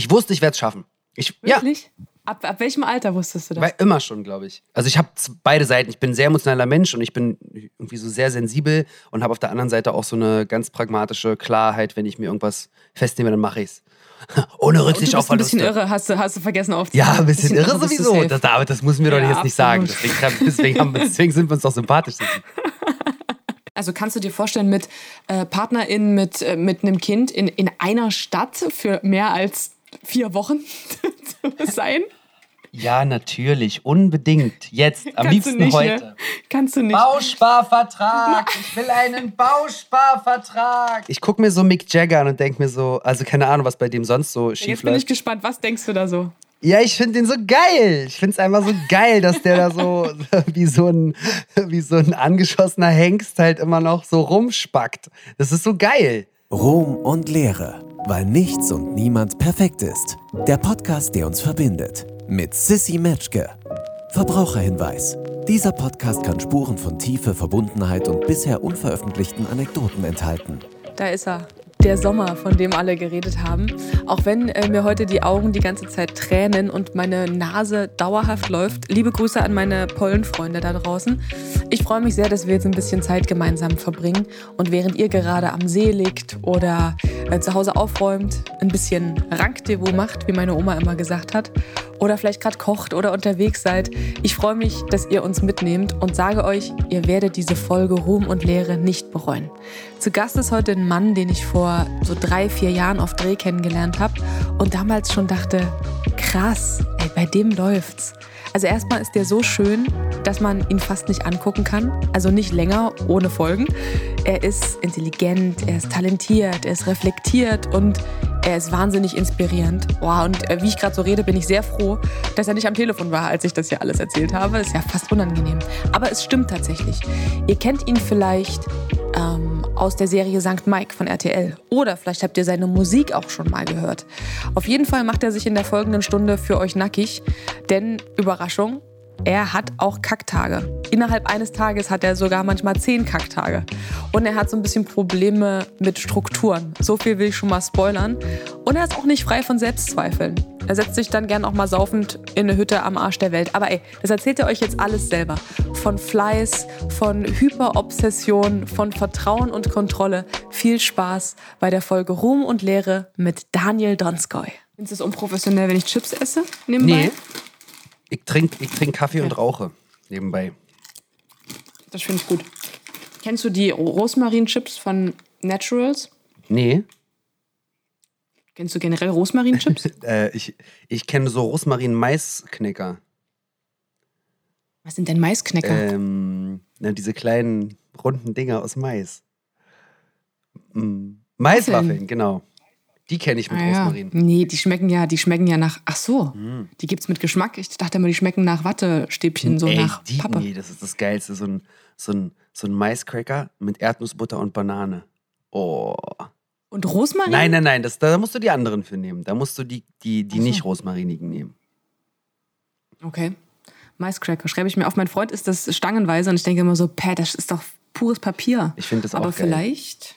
Ich wusste, ich werde es schaffen. Ich, Wirklich? Ja. Ab, ab welchem Alter wusstest du das? Weil immer schon, glaube ich. Also ich habe beide Seiten. Ich bin ein sehr emotionaler Mensch und ich bin irgendwie so sehr sensibel und habe auf der anderen Seite auch so eine ganz pragmatische Klarheit, wenn ich mir irgendwas festnehme, dann mache ich es. Ohne Rücksicht auf Verluste. ein bisschen irre, hast du, hast du vergessen aufzunehmen. Ja, ein bisschen, bisschen irre sowieso. Das, aber das müssen wir ja, doch jetzt nicht sagen. Deswegen, deswegen, haben, deswegen sind wir uns doch sympathisch. Also kannst du dir vorstellen, mit äh, PartnerInnen, mit, äh, mit einem Kind in, in einer Stadt für mehr als vier Wochen sein? Ja, natürlich, unbedingt. Jetzt, am Kannst liebsten nicht, heute. Ne? Kannst du nicht. Bausparvertrag. Ich will einen Bausparvertrag. Ich gucke mir so Mick Jagger an und denke mir so, also keine Ahnung, was bei dem sonst so schief Jetzt bin ich gespannt, was denkst du da so? Ja, ich finde den so geil. Ich finde es einfach so geil, dass der da so wie so, ein, wie so ein angeschossener Hengst halt immer noch so rumspackt. Das ist so geil. Ruhm und Lehre, weil nichts und niemand perfekt ist. Der Podcast, der uns verbindet. Mit Sissy Metschke. Verbraucherhinweis. Dieser Podcast kann Spuren von Tiefe, Verbundenheit und bisher unveröffentlichten Anekdoten enthalten. Da ist er der Sommer, von dem alle geredet haben. Auch wenn äh, mir heute die Augen die ganze Zeit tränen und meine Nase dauerhaft läuft. Liebe Grüße an meine Pollenfreunde da draußen. Ich freue mich sehr, dass wir jetzt ein bisschen Zeit gemeinsam verbringen und während ihr gerade am See liegt oder äh, zu Hause aufräumt, ein bisschen Rankdevot macht, wie meine Oma immer gesagt hat, oder vielleicht gerade kocht oder unterwegs seid. Ich freue mich, dass ihr uns mitnehmt und sage euch, ihr werdet diese Folge Ruhm und Lehre nicht bereuen. Zu Gast ist heute ein Mann, den ich vor so drei, vier Jahren auf Dreh kennengelernt habe und damals schon dachte, krass, ey, bei dem läuft's. Also erstmal ist der so schön, dass man ihn fast nicht angucken kann. Also nicht länger ohne Folgen. Er ist intelligent, er ist talentiert, er ist reflektiert und er ist wahnsinnig inspirierend. Wow, und äh, wie ich gerade so rede, bin ich sehr froh, dass er nicht am Telefon war, als ich das hier alles erzählt habe. Ist ja fast unangenehm. Aber es stimmt tatsächlich. Ihr kennt ihn vielleicht ähm, aus der Serie St. Mike von RTL. Oder vielleicht habt ihr seine Musik auch schon mal gehört. Auf jeden Fall macht er sich in der folgenden Stunde für euch nackig. Denn, Überraschung, er hat auch Kacktage. Innerhalb eines Tages hat er sogar manchmal zehn Kacktage. Und er hat so ein bisschen Probleme mit Strukturen. So viel will ich schon mal spoilern. Und er ist auch nicht frei von Selbstzweifeln. Er setzt sich dann gern auch mal saufend in eine Hütte am Arsch der Welt. Aber ey, das erzählt er euch jetzt alles selber. Von Fleiß, von Hyperobsession, von Vertrauen und Kontrolle. Viel Spaß bei der Folge Ruhm und Lehre mit Daniel Donskoy. Ist es unprofessionell, wenn ich Chips esse? Nebenbei? Nee. Ich trinke ich trink Kaffee und rauche nebenbei. Das finde ich gut. Kennst du die Rosmarin-Chips von Naturals? Nee. Kennst du generell Rosmarin-Chips? äh, ich ich kenne so Rosmarin-Maisknicker. Was sind denn Maisknicker? Ähm, na, diese kleinen runden Dinger aus Mais. Mm, Maiswaffeln, genau. Die kenne ich mit ah, Rosmarin. Ja. Nee, die schmecken ja, die schmecken ja nach. Ach so, mm. die gibt's mit Geschmack. Ich dachte immer, die schmecken nach Wattestäbchen, so Ey, nach die, Pappe. Nee, das ist das Geilste. So ein, so ein, so ein Maiscracker mit Erdnussbutter und Banane. Oh. Und Rosmarin? Nein, nein, nein, das, da musst du die anderen für nehmen. Da musst du die, die, die so. nicht rosmarinigen nehmen. Okay. Maiscracker schreibe ich mir auf. Mein Freund ist das stangenweise und ich denke immer so, Pä, das ist doch pures Papier. Ich finde das auch Aber vielleicht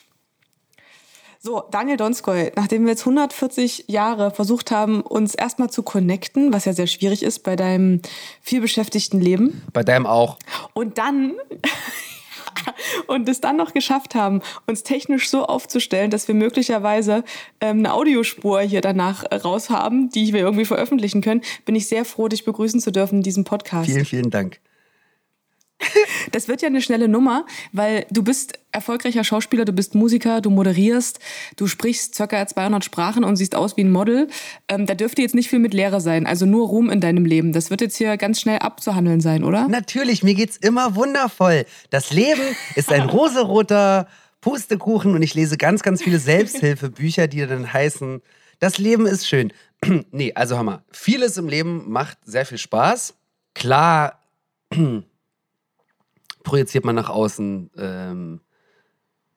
so, Daniel Donskoy, nachdem wir jetzt 140 Jahre versucht haben, uns erstmal zu connecten, was ja sehr schwierig ist bei deinem vielbeschäftigten Leben. Bei deinem auch. Und dann und es dann noch geschafft haben, uns technisch so aufzustellen, dass wir möglicherweise ähm, eine Audiospur hier danach raus haben, die wir irgendwie veröffentlichen können, bin ich sehr froh, dich begrüßen zu dürfen in diesem Podcast. Vielen, vielen Dank. Das wird ja eine schnelle Nummer, weil du bist erfolgreicher Schauspieler, du bist Musiker, du moderierst, du sprichst ca. 200 Sprachen und siehst aus wie ein Model. Ähm, da dürfte jetzt nicht viel mit Lehre sein, also nur Ruhm in deinem Leben. Das wird jetzt hier ganz schnell abzuhandeln sein, oder? Natürlich, mir geht's immer wundervoll. Das Leben ist ein roseroter Pustekuchen und ich lese ganz, ganz viele Selbsthilfebücher, die dann heißen, das Leben ist schön. nee, also Hammer. Vieles im Leben macht sehr viel Spaß. Klar, projiziert man nach außen ähm,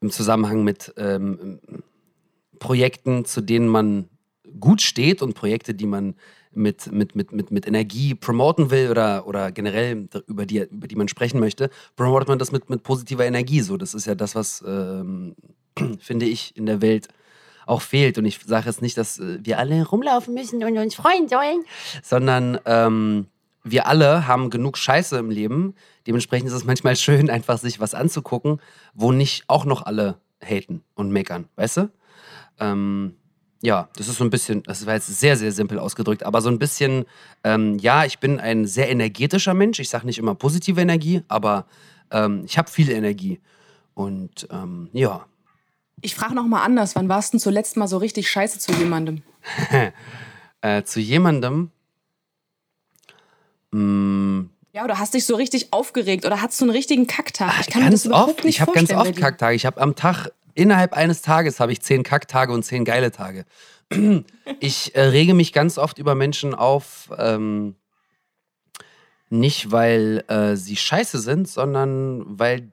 im Zusammenhang mit ähm, Projekten, zu denen man gut steht und Projekte, die man mit, mit, mit, mit, Energie promoten will oder, oder generell über die, über die man sprechen möchte, promotet man das mit, mit positiver Energie. So, das ist ja das, was, ähm, finde ich, in der Welt auch fehlt. Und ich sage jetzt nicht, dass äh, wir alle rumlaufen müssen und uns freuen sollen, sondern ähm, wir alle haben genug Scheiße im Leben. Dementsprechend ist es manchmal schön, einfach sich was anzugucken, wo nicht auch noch alle haten und meckern, weißt du? Ähm, ja, das ist so ein bisschen, das war jetzt sehr, sehr simpel ausgedrückt, aber so ein bisschen, ähm, ja, ich bin ein sehr energetischer Mensch. Ich sage nicht immer positive Energie, aber ähm, ich habe viel Energie. Und ähm, ja. Ich frage nochmal anders, wann warst du zuletzt mal so richtig scheiße zu jemandem? äh, zu jemandem? Mh, mm. Ja, oder hast dich so richtig aufgeregt oder hast du einen richtigen Kacktag? Ich kann ganz mir das überhaupt oft, nicht Ich habe ganz oft Kacktage. Ich habe am Tag, innerhalb eines Tages habe ich zehn Kacktage und zehn geile Tage. ich äh, rege mich ganz oft über Menschen auf, ähm, nicht weil äh, sie scheiße sind, sondern weil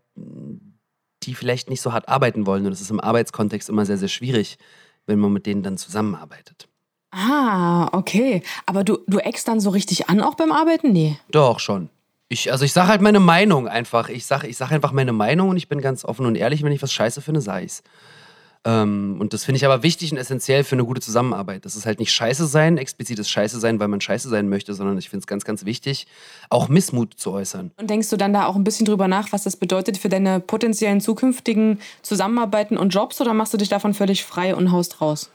die vielleicht nicht so hart arbeiten wollen. Und das ist im Arbeitskontext immer sehr, sehr schwierig, wenn man mit denen dann zusammenarbeitet. Ah, okay. Aber du, du eckst dann so richtig an auch beim Arbeiten? Nee. Doch, schon. Ich, also ich sage halt meine Meinung einfach. Ich sage ich sag einfach meine Meinung und ich bin ganz offen und ehrlich, wenn ich was scheiße finde, sage ich's. Ähm, und das finde ich aber wichtig und essentiell für eine gute Zusammenarbeit. Das ist halt nicht scheiße sein, explizites Scheiße sein, weil man scheiße sein möchte, sondern ich finde es ganz, ganz wichtig, auch Missmut zu äußern. Und denkst du dann da auch ein bisschen drüber nach, was das bedeutet für deine potenziellen zukünftigen Zusammenarbeiten und Jobs oder machst du dich davon völlig frei und haust raus?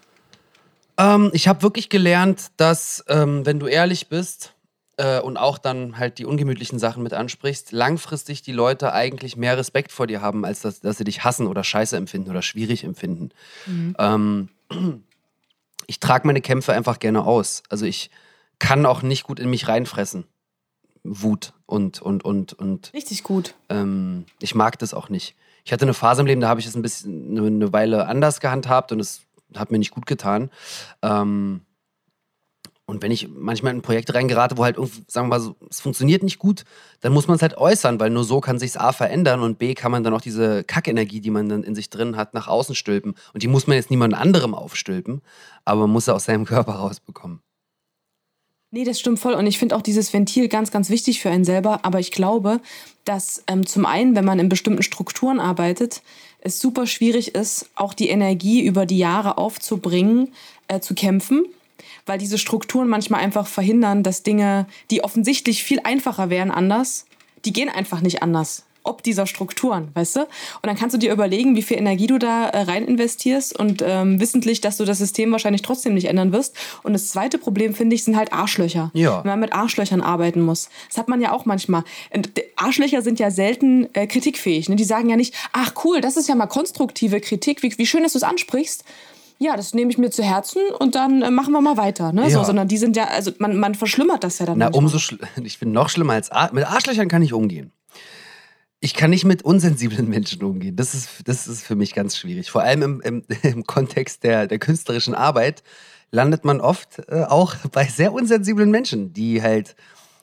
Ähm, ich habe wirklich gelernt, dass, ähm, wenn du ehrlich bist, äh, und auch dann halt die ungemütlichen Sachen mit ansprichst, langfristig die Leute eigentlich mehr Respekt vor dir haben, als dass, dass sie dich hassen oder scheiße empfinden oder schwierig empfinden. Mhm. Ähm, ich trage meine Kämpfe einfach gerne aus. Also ich kann auch nicht gut in mich reinfressen. Wut und und und und. Richtig gut. Ähm, ich mag das auch nicht. Ich hatte eine Phase im Leben, da habe ich es ein bisschen eine Weile anders gehandhabt und es hat mir nicht gut getan. Ähm, und wenn ich manchmal in ein Projekt reingerate, wo halt sagen wir mal, so, es funktioniert nicht gut, dann muss man es halt äußern, weil nur so kann sich A verändern und B kann man dann auch diese Kackenergie, die man dann in sich drin hat, nach außen stülpen. Und die muss man jetzt niemand anderem aufstülpen, aber man muss sie aus seinem Körper rausbekommen. Nee, das stimmt voll. Und ich finde auch dieses Ventil ganz, ganz wichtig für einen selber. Aber ich glaube, dass ähm, zum einen, wenn man in bestimmten Strukturen arbeitet, es super schwierig ist, auch die Energie über die Jahre aufzubringen, äh, zu kämpfen weil diese Strukturen manchmal einfach verhindern, dass Dinge, die offensichtlich viel einfacher wären anders, die gehen einfach nicht anders. Ob dieser Strukturen, weißt du? Und dann kannst du dir überlegen, wie viel Energie du da äh, rein investierst und ähm, wissentlich, dass du das System wahrscheinlich trotzdem nicht ändern wirst. Und das zweite Problem, finde ich, sind halt Arschlöcher. Ja. Wenn man mit Arschlöchern arbeiten muss. Das hat man ja auch manchmal. Arschlöcher sind ja selten äh, kritikfähig. Ne? Die sagen ja nicht, ach cool, das ist ja mal konstruktive Kritik, wie, wie schön, dass du es ansprichst ja, das nehme ich mir zu Herzen und dann äh, machen wir mal weiter. Ne? Ja. So, sondern die sind ja, also man, man verschlimmert das ja dann. Na, manchmal. umso ich bin noch schlimmer als Ar mit Arschlöchern kann ich umgehen. Ich kann nicht mit unsensiblen Menschen umgehen. Das ist, das ist für mich ganz schwierig. Vor allem im, im, im Kontext der, der künstlerischen Arbeit landet man oft äh, auch bei sehr unsensiblen Menschen, die halt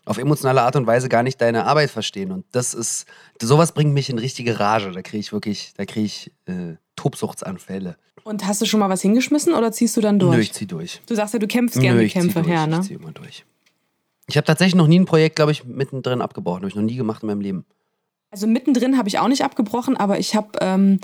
auf emotionale Art und Weise gar nicht deine Arbeit verstehen. Und das ist, sowas bringt mich in richtige Rage. Da kriege ich wirklich, da kriege ich äh, Tobsuchtsanfälle. Und hast du schon mal was hingeschmissen oder ziehst du dann durch? Nö, ich zieh durch. Du sagst ja, du kämpfst gerne die Kämpfe her, ne? Ich zieh immer durch. Ich habe tatsächlich noch nie ein Projekt, glaube ich, mittendrin abgebrochen. Habe ich noch nie gemacht in meinem Leben. Also mittendrin habe ich auch nicht abgebrochen, aber ich habe ähm, äh,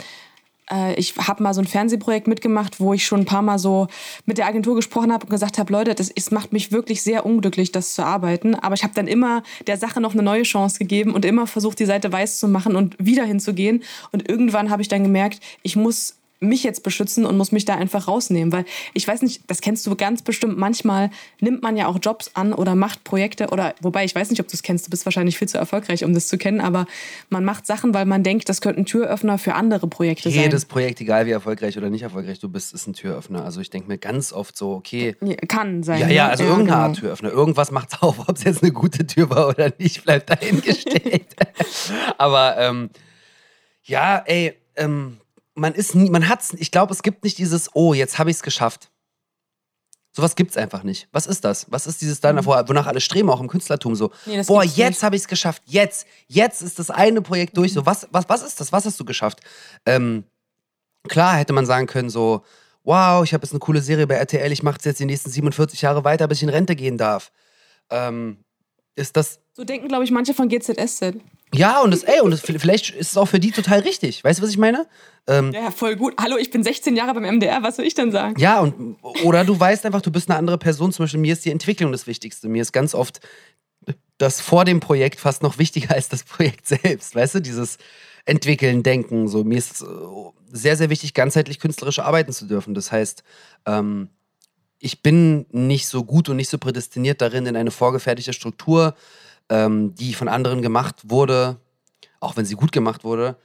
ich habe mal so ein Fernsehprojekt mitgemacht, wo ich schon ein paar Mal so mit der Agentur gesprochen habe und gesagt habe, Leute, das, es macht mich wirklich sehr unglücklich, das zu arbeiten. Aber ich habe dann immer der Sache noch eine neue Chance gegeben und immer versucht, die Seite weiß zu machen und wieder hinzugehen. Und irgendwann habe ich dann gemerkt, ich muss mich jetzt beschützen und muss mich da einfach rausnehmen. Weil ich weiß nicht, das kennst du ganz bestimmt, manchmal nimmt man ja auch Jobs an oder macht Projekte oder, wobei ich weiß nicht, ob du es kennst, du bist wahrscheinlich viel zu erfolgreich, um das zu kennen, aber man macht Sachen, weil man denkt, das könnten Türöffner für andere Projekte Jedes sein. Jedes Projekt, egal wie erfolgreich oder nicht erfolgreich du bist, ist ein Türöffner. Also ich denke mir ganz oft so, okay. Kann sein. Ja, ja, ne? also ja, irgendeine genau. Art Türöffner. Irgendwas macht's auf. Ob es jetzt eine gute Tür war oder nicht, bleibt dahingestellt. aber ähm, ja, ey, ähm, man ist nie, man hat's, ich glaube, es gibt nicht dieses, oh, jetzt habe ich es geschafft. Sowas gibt's einfach nicht. Was ist das? Was ist dieses dann, mhm. wonach alle streben, auch im Künstlertum so? Nee, Boah, jetzt habe ich es geschafft. Jetzt, jetzt ist das eine Projekt durch. So, was, was, was ist das? Was hast du geschafft? Ähm, klar hätte man sagen können, so, wow, ich habe jetzt eine coole Serie bei RTL, ich mache es jetzt die nächsten 47 Jahre weiter, bis ich in Rente gehen darf. Ähm, ist das. So denken, glaube ich, manche von GZSZ. Ja, und das, ey, und das, vielleicht ist es auch für die total richtig. Weißt du, was ich meine? Ähm, ja, voll gut. Hallo, ich bin 16 Jahre beim MDR, was soll ich denn sagen? Ja, und, oder du weißt einfach, du bist eine andere Person. Zum Beispiel, mir ist die Entwicklung das Wichtigste. Mir ist ganz oft das vor dem Projekt fast noch wichtiger als das Projekt selbst. Weißt du, dieses Entwickeln, Denken. So, mir ist sehr, sehr wichtig, ganzheitlich künstlerisch arbeiten zu dürfen. Das heißt, ähm, ich bin nicht so gut und nicht so prädestiniert darin, in eine vorgefertigte Struktur, ähm, die von anderen gemacht wurde, auch wenn sie gut gemacht wurde,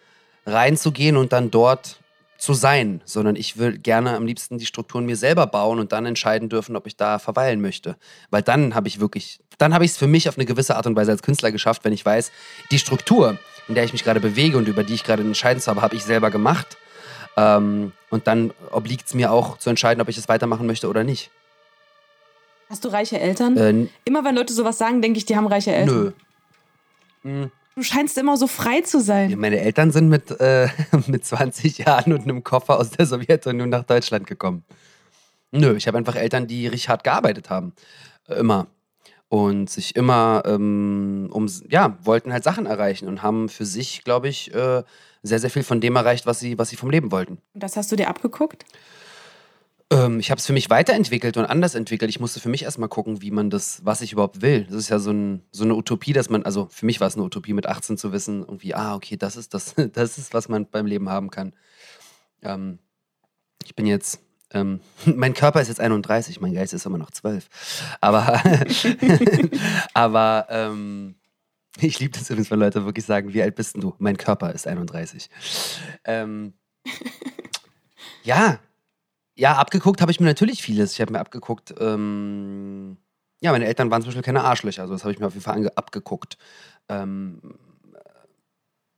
reinzugehen und dann dort zu sein, sondern ich will gerne am liebsten die Strukturen mir selber bauen und dann entscheiden dürfen, ob ich da verweilen möchte. Weil dann habe ich wirklich, dann habe ich es für mich auf eine gewisse Art und Weise als Künstler geschafft, wenn ich weiß, die Struktur, in der ich mich gerade bewege und über die ich gerade entscheiden habe, habe ich selber gemacht. Ähm, und dann obliegt es mir auch zu entscheiden, ob ich es weitermachen möchte oder nicht. Hast du reiche Eltern? Äh, immer wenn Leute sowas sagen, denke ich, die haben reiche Eltern. Nö. Hm. Du scheinst immer so frei zu sein. Ja, meine Eltern sind mit, äh, mit 20 Jahren und einem Koffer aus der Sowjetunion nach Deutschland gekommen. Nö, ich habe einfach Eltern, die richtig hart gearbeitet haben. Immer. Und sich immer ähm, um, ja, wollten halt Sachen erreichen und haben für sich, glaube ich, äh, sehr, sehr viel von dem erreicht, was sie, was sie vom Leben wollten. Und das hast du dir abgeguckt? Ähm, ich habe es für mich weiterentwickelt und anders entwickelt. Ich musste für mich erstmal gucken, wie man das, was ich überhaupt will. Das ist ja so, ein, so eine Utopie, dass man, also für mich war es eine Utopie mit 18 zu wissen, irgendwie, ah, okay, das ist das, das ist, was man beim Leben haben kann. Ähm, ich bin jetzt, ähm, mein Körper ist jetzt 31, mein Geist ist immer noch 12. Aber, aber ähm, ich liebe das übrigens, wenn Leute wirklich sagen, wie alt bist du? Mein Körper ist 31. Ähm, ja, ja, abgeguckt habe ich mir natürlich vieles. Ich habe mir abgeguckt, ähm, ja, meine Eltern waren zum Beispiel keine Arschlöcher, also das habe ich mir auf jeden Fall abgeguckt. Ähm,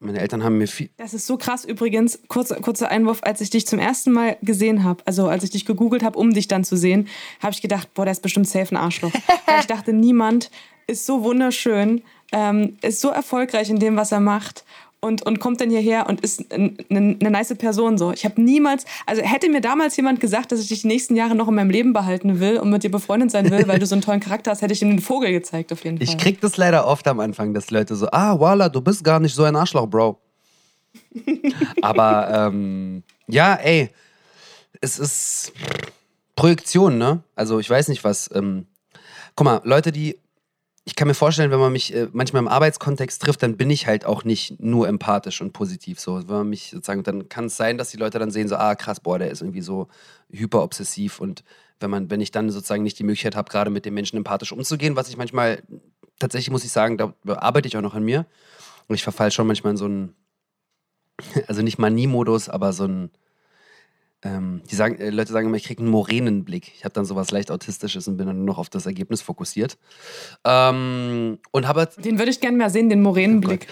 meine Eltern haben mir viel. Das ist so krass übrigens. Kurzer, kurzer Einwurf, als ich dich zum ersten Mal gesehen habe, also als ich dich gegoogelt habe, um dich dann zu sehen, habe ich gedacht, boah, der ist bestimmt safe ein Arschloch. ich dachte, niemand ist so wunderschön, ähm, ist so erfolgreich in dem, was er macht und, und kommt dann hierher und ist eine, eine nice Person so. Ich habe niemals, also hätte mir damals jemand gesagt, dass ich dich die nächsten Jahre noch in meinem Leben behalten will und mit dir befreundet sein will, weil du so einen tollen Charakter hast, hätte ich ihm den Vogel gezeigt auf jeden Fall. Ich krieg das leider oft am Anfang, dass Leute so, ah, voila, du bist gar nicht so ein Arschloch, Bro. Aber ähm, ja, ey, es ist Projektion, ne? Also ich weiß nicht was. Ähm, guck mal, Leute, die ich kann mir vorstellen, wenn man mich äh, manchmal im Arbeitskontext trifft, dann bin ich halt auch nicht nur empathisch und positiv so. Wenn man mich sozusagen, dann kann es sein, dass die Leute dann sehen, so, ah krass, boah, der ist irgendwie so hyperobsessiv und wenn man, wenn ich dann sozusagen nicht die Möglichkeit habe, gerade mit den Menschen empathisch umzugehen, was ich manchmal, tatsächlich muss ich sagen, da arbeite ich auch noch an mir. Und ich verfall schon manchmal in so einen, also nicht Manie-Modus, aber so ein, ähm, die sagen, äh, Leute sagen immer, ich kriege einen Moränenblick. Ich habe dann sowas leicht Autistisches und bin dann nur noch auf das Ergebnis fokussiert. Ähm, und habe Den würde ich gerne mal sehen, den Moränenblick.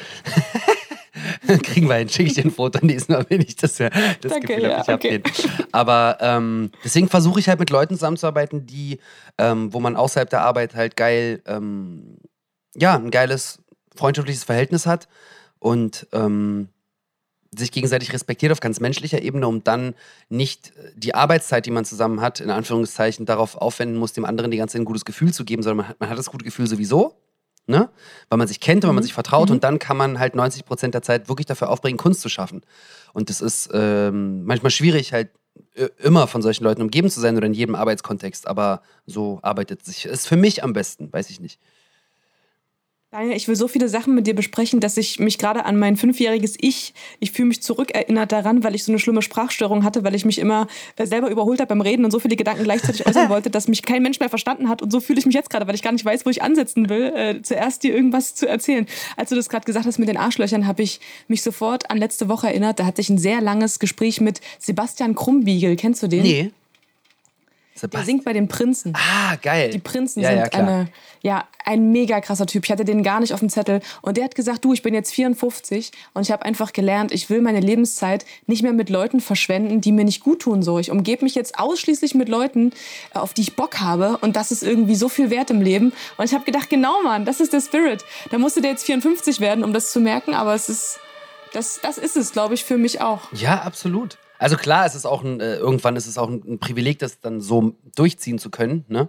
Oh Kriegen wir hin, schicke ich dir ein Foto nächsten Mal, wenn ich das, das Danke, Gefühl ja, habe, ich okay. Aber ähm, deswegen versuche ich halt mit Leuten zusammenzuarbeiten, die, ähm, wo man außerhalb der Arbeit halt geil, ähm, ja, ein geiles freundschaftliches Verhältnis hat und ähm, sich gegenseitig respektiert auf ganz menschlicher Ebene, um dann nicht äh, die Arbeitszeit, die man zusammen hat, in Anführungszeichen darauf aufwenden muss, dem anderen die ganze Zeit ein gutes Gefühl zu geben, sondern man hat, man hat das gute Gefühl sowieso, ne? weil man sich kennt, weil mhm. man sich vertraut mhm. und dann kann man halt 90 Prozent der Zeit wirklich dafür aufbringen, Kunst zu schaffen. Und das ist ähm, manchmal schwierig, halt äh, immer von solchen Leuten umgeben zu sein oder in jedem Arbeitskontext, aber so arbeitet sich. Ist für mich am besten, weiß ich nicht. Daniel, ich will so viele Sachen mit dir besprechen, dass ich mich gerade an mein fünfjähriges Ich, ich fühle mich zurückerinnert daran, weil ich so eine schlimme Sprachstörung hatte, weil ich mich immer selber überholt habe beim Reden und so viele Gedanken gleichzeitig äußern wollte, dass mich kein Mensch mehr verstanden hat. Und so fühle ich mich jetzt gerade, weil ich gar nicht weiß, wo ich ansetzen will, äh, zuerst dir irgendwas zu erzählen. Als du das gerade gesagt hast mit den Arschlöchern, habe ich mich sofort an letzte Woche erinnert. Da hatte ich ein sehr langes Gespräch mit Sebastian Krumbiegel. Kennst du den? Nee. Sebastian. Der singt bei den Prinzen. Ah, geil. Die Prinzen ja, sind ja, eine, ja, ein mega krasser Typ. Ich hatte den gar nicht auf dem Zettel. Und der hat gesagt, du, ich bin jetzt 54 und ich habe einfach gelernt, ich will meine Lebenszeit nicht mehr mit Leuten verschwenden, die mir nicht gut tun. So, ich umgebe mich jetzt ausschließlich mit Leuten, äh, auf die ich Bock habe. Und das ist irgendwie so viel wert im Leben. Und ich habe gedacht, genau, Mann, das ist der Spirit. Da musste der jetzt 54 werden, um das zu merken. Aber es ist, das, das ist es, glaube ich, für mich auch. Ja, absolut. Also klar, es ist auch ein, äh, irgendwann ist es auch ein, ein, Privileg, das dann so durchziehen zu können, ne?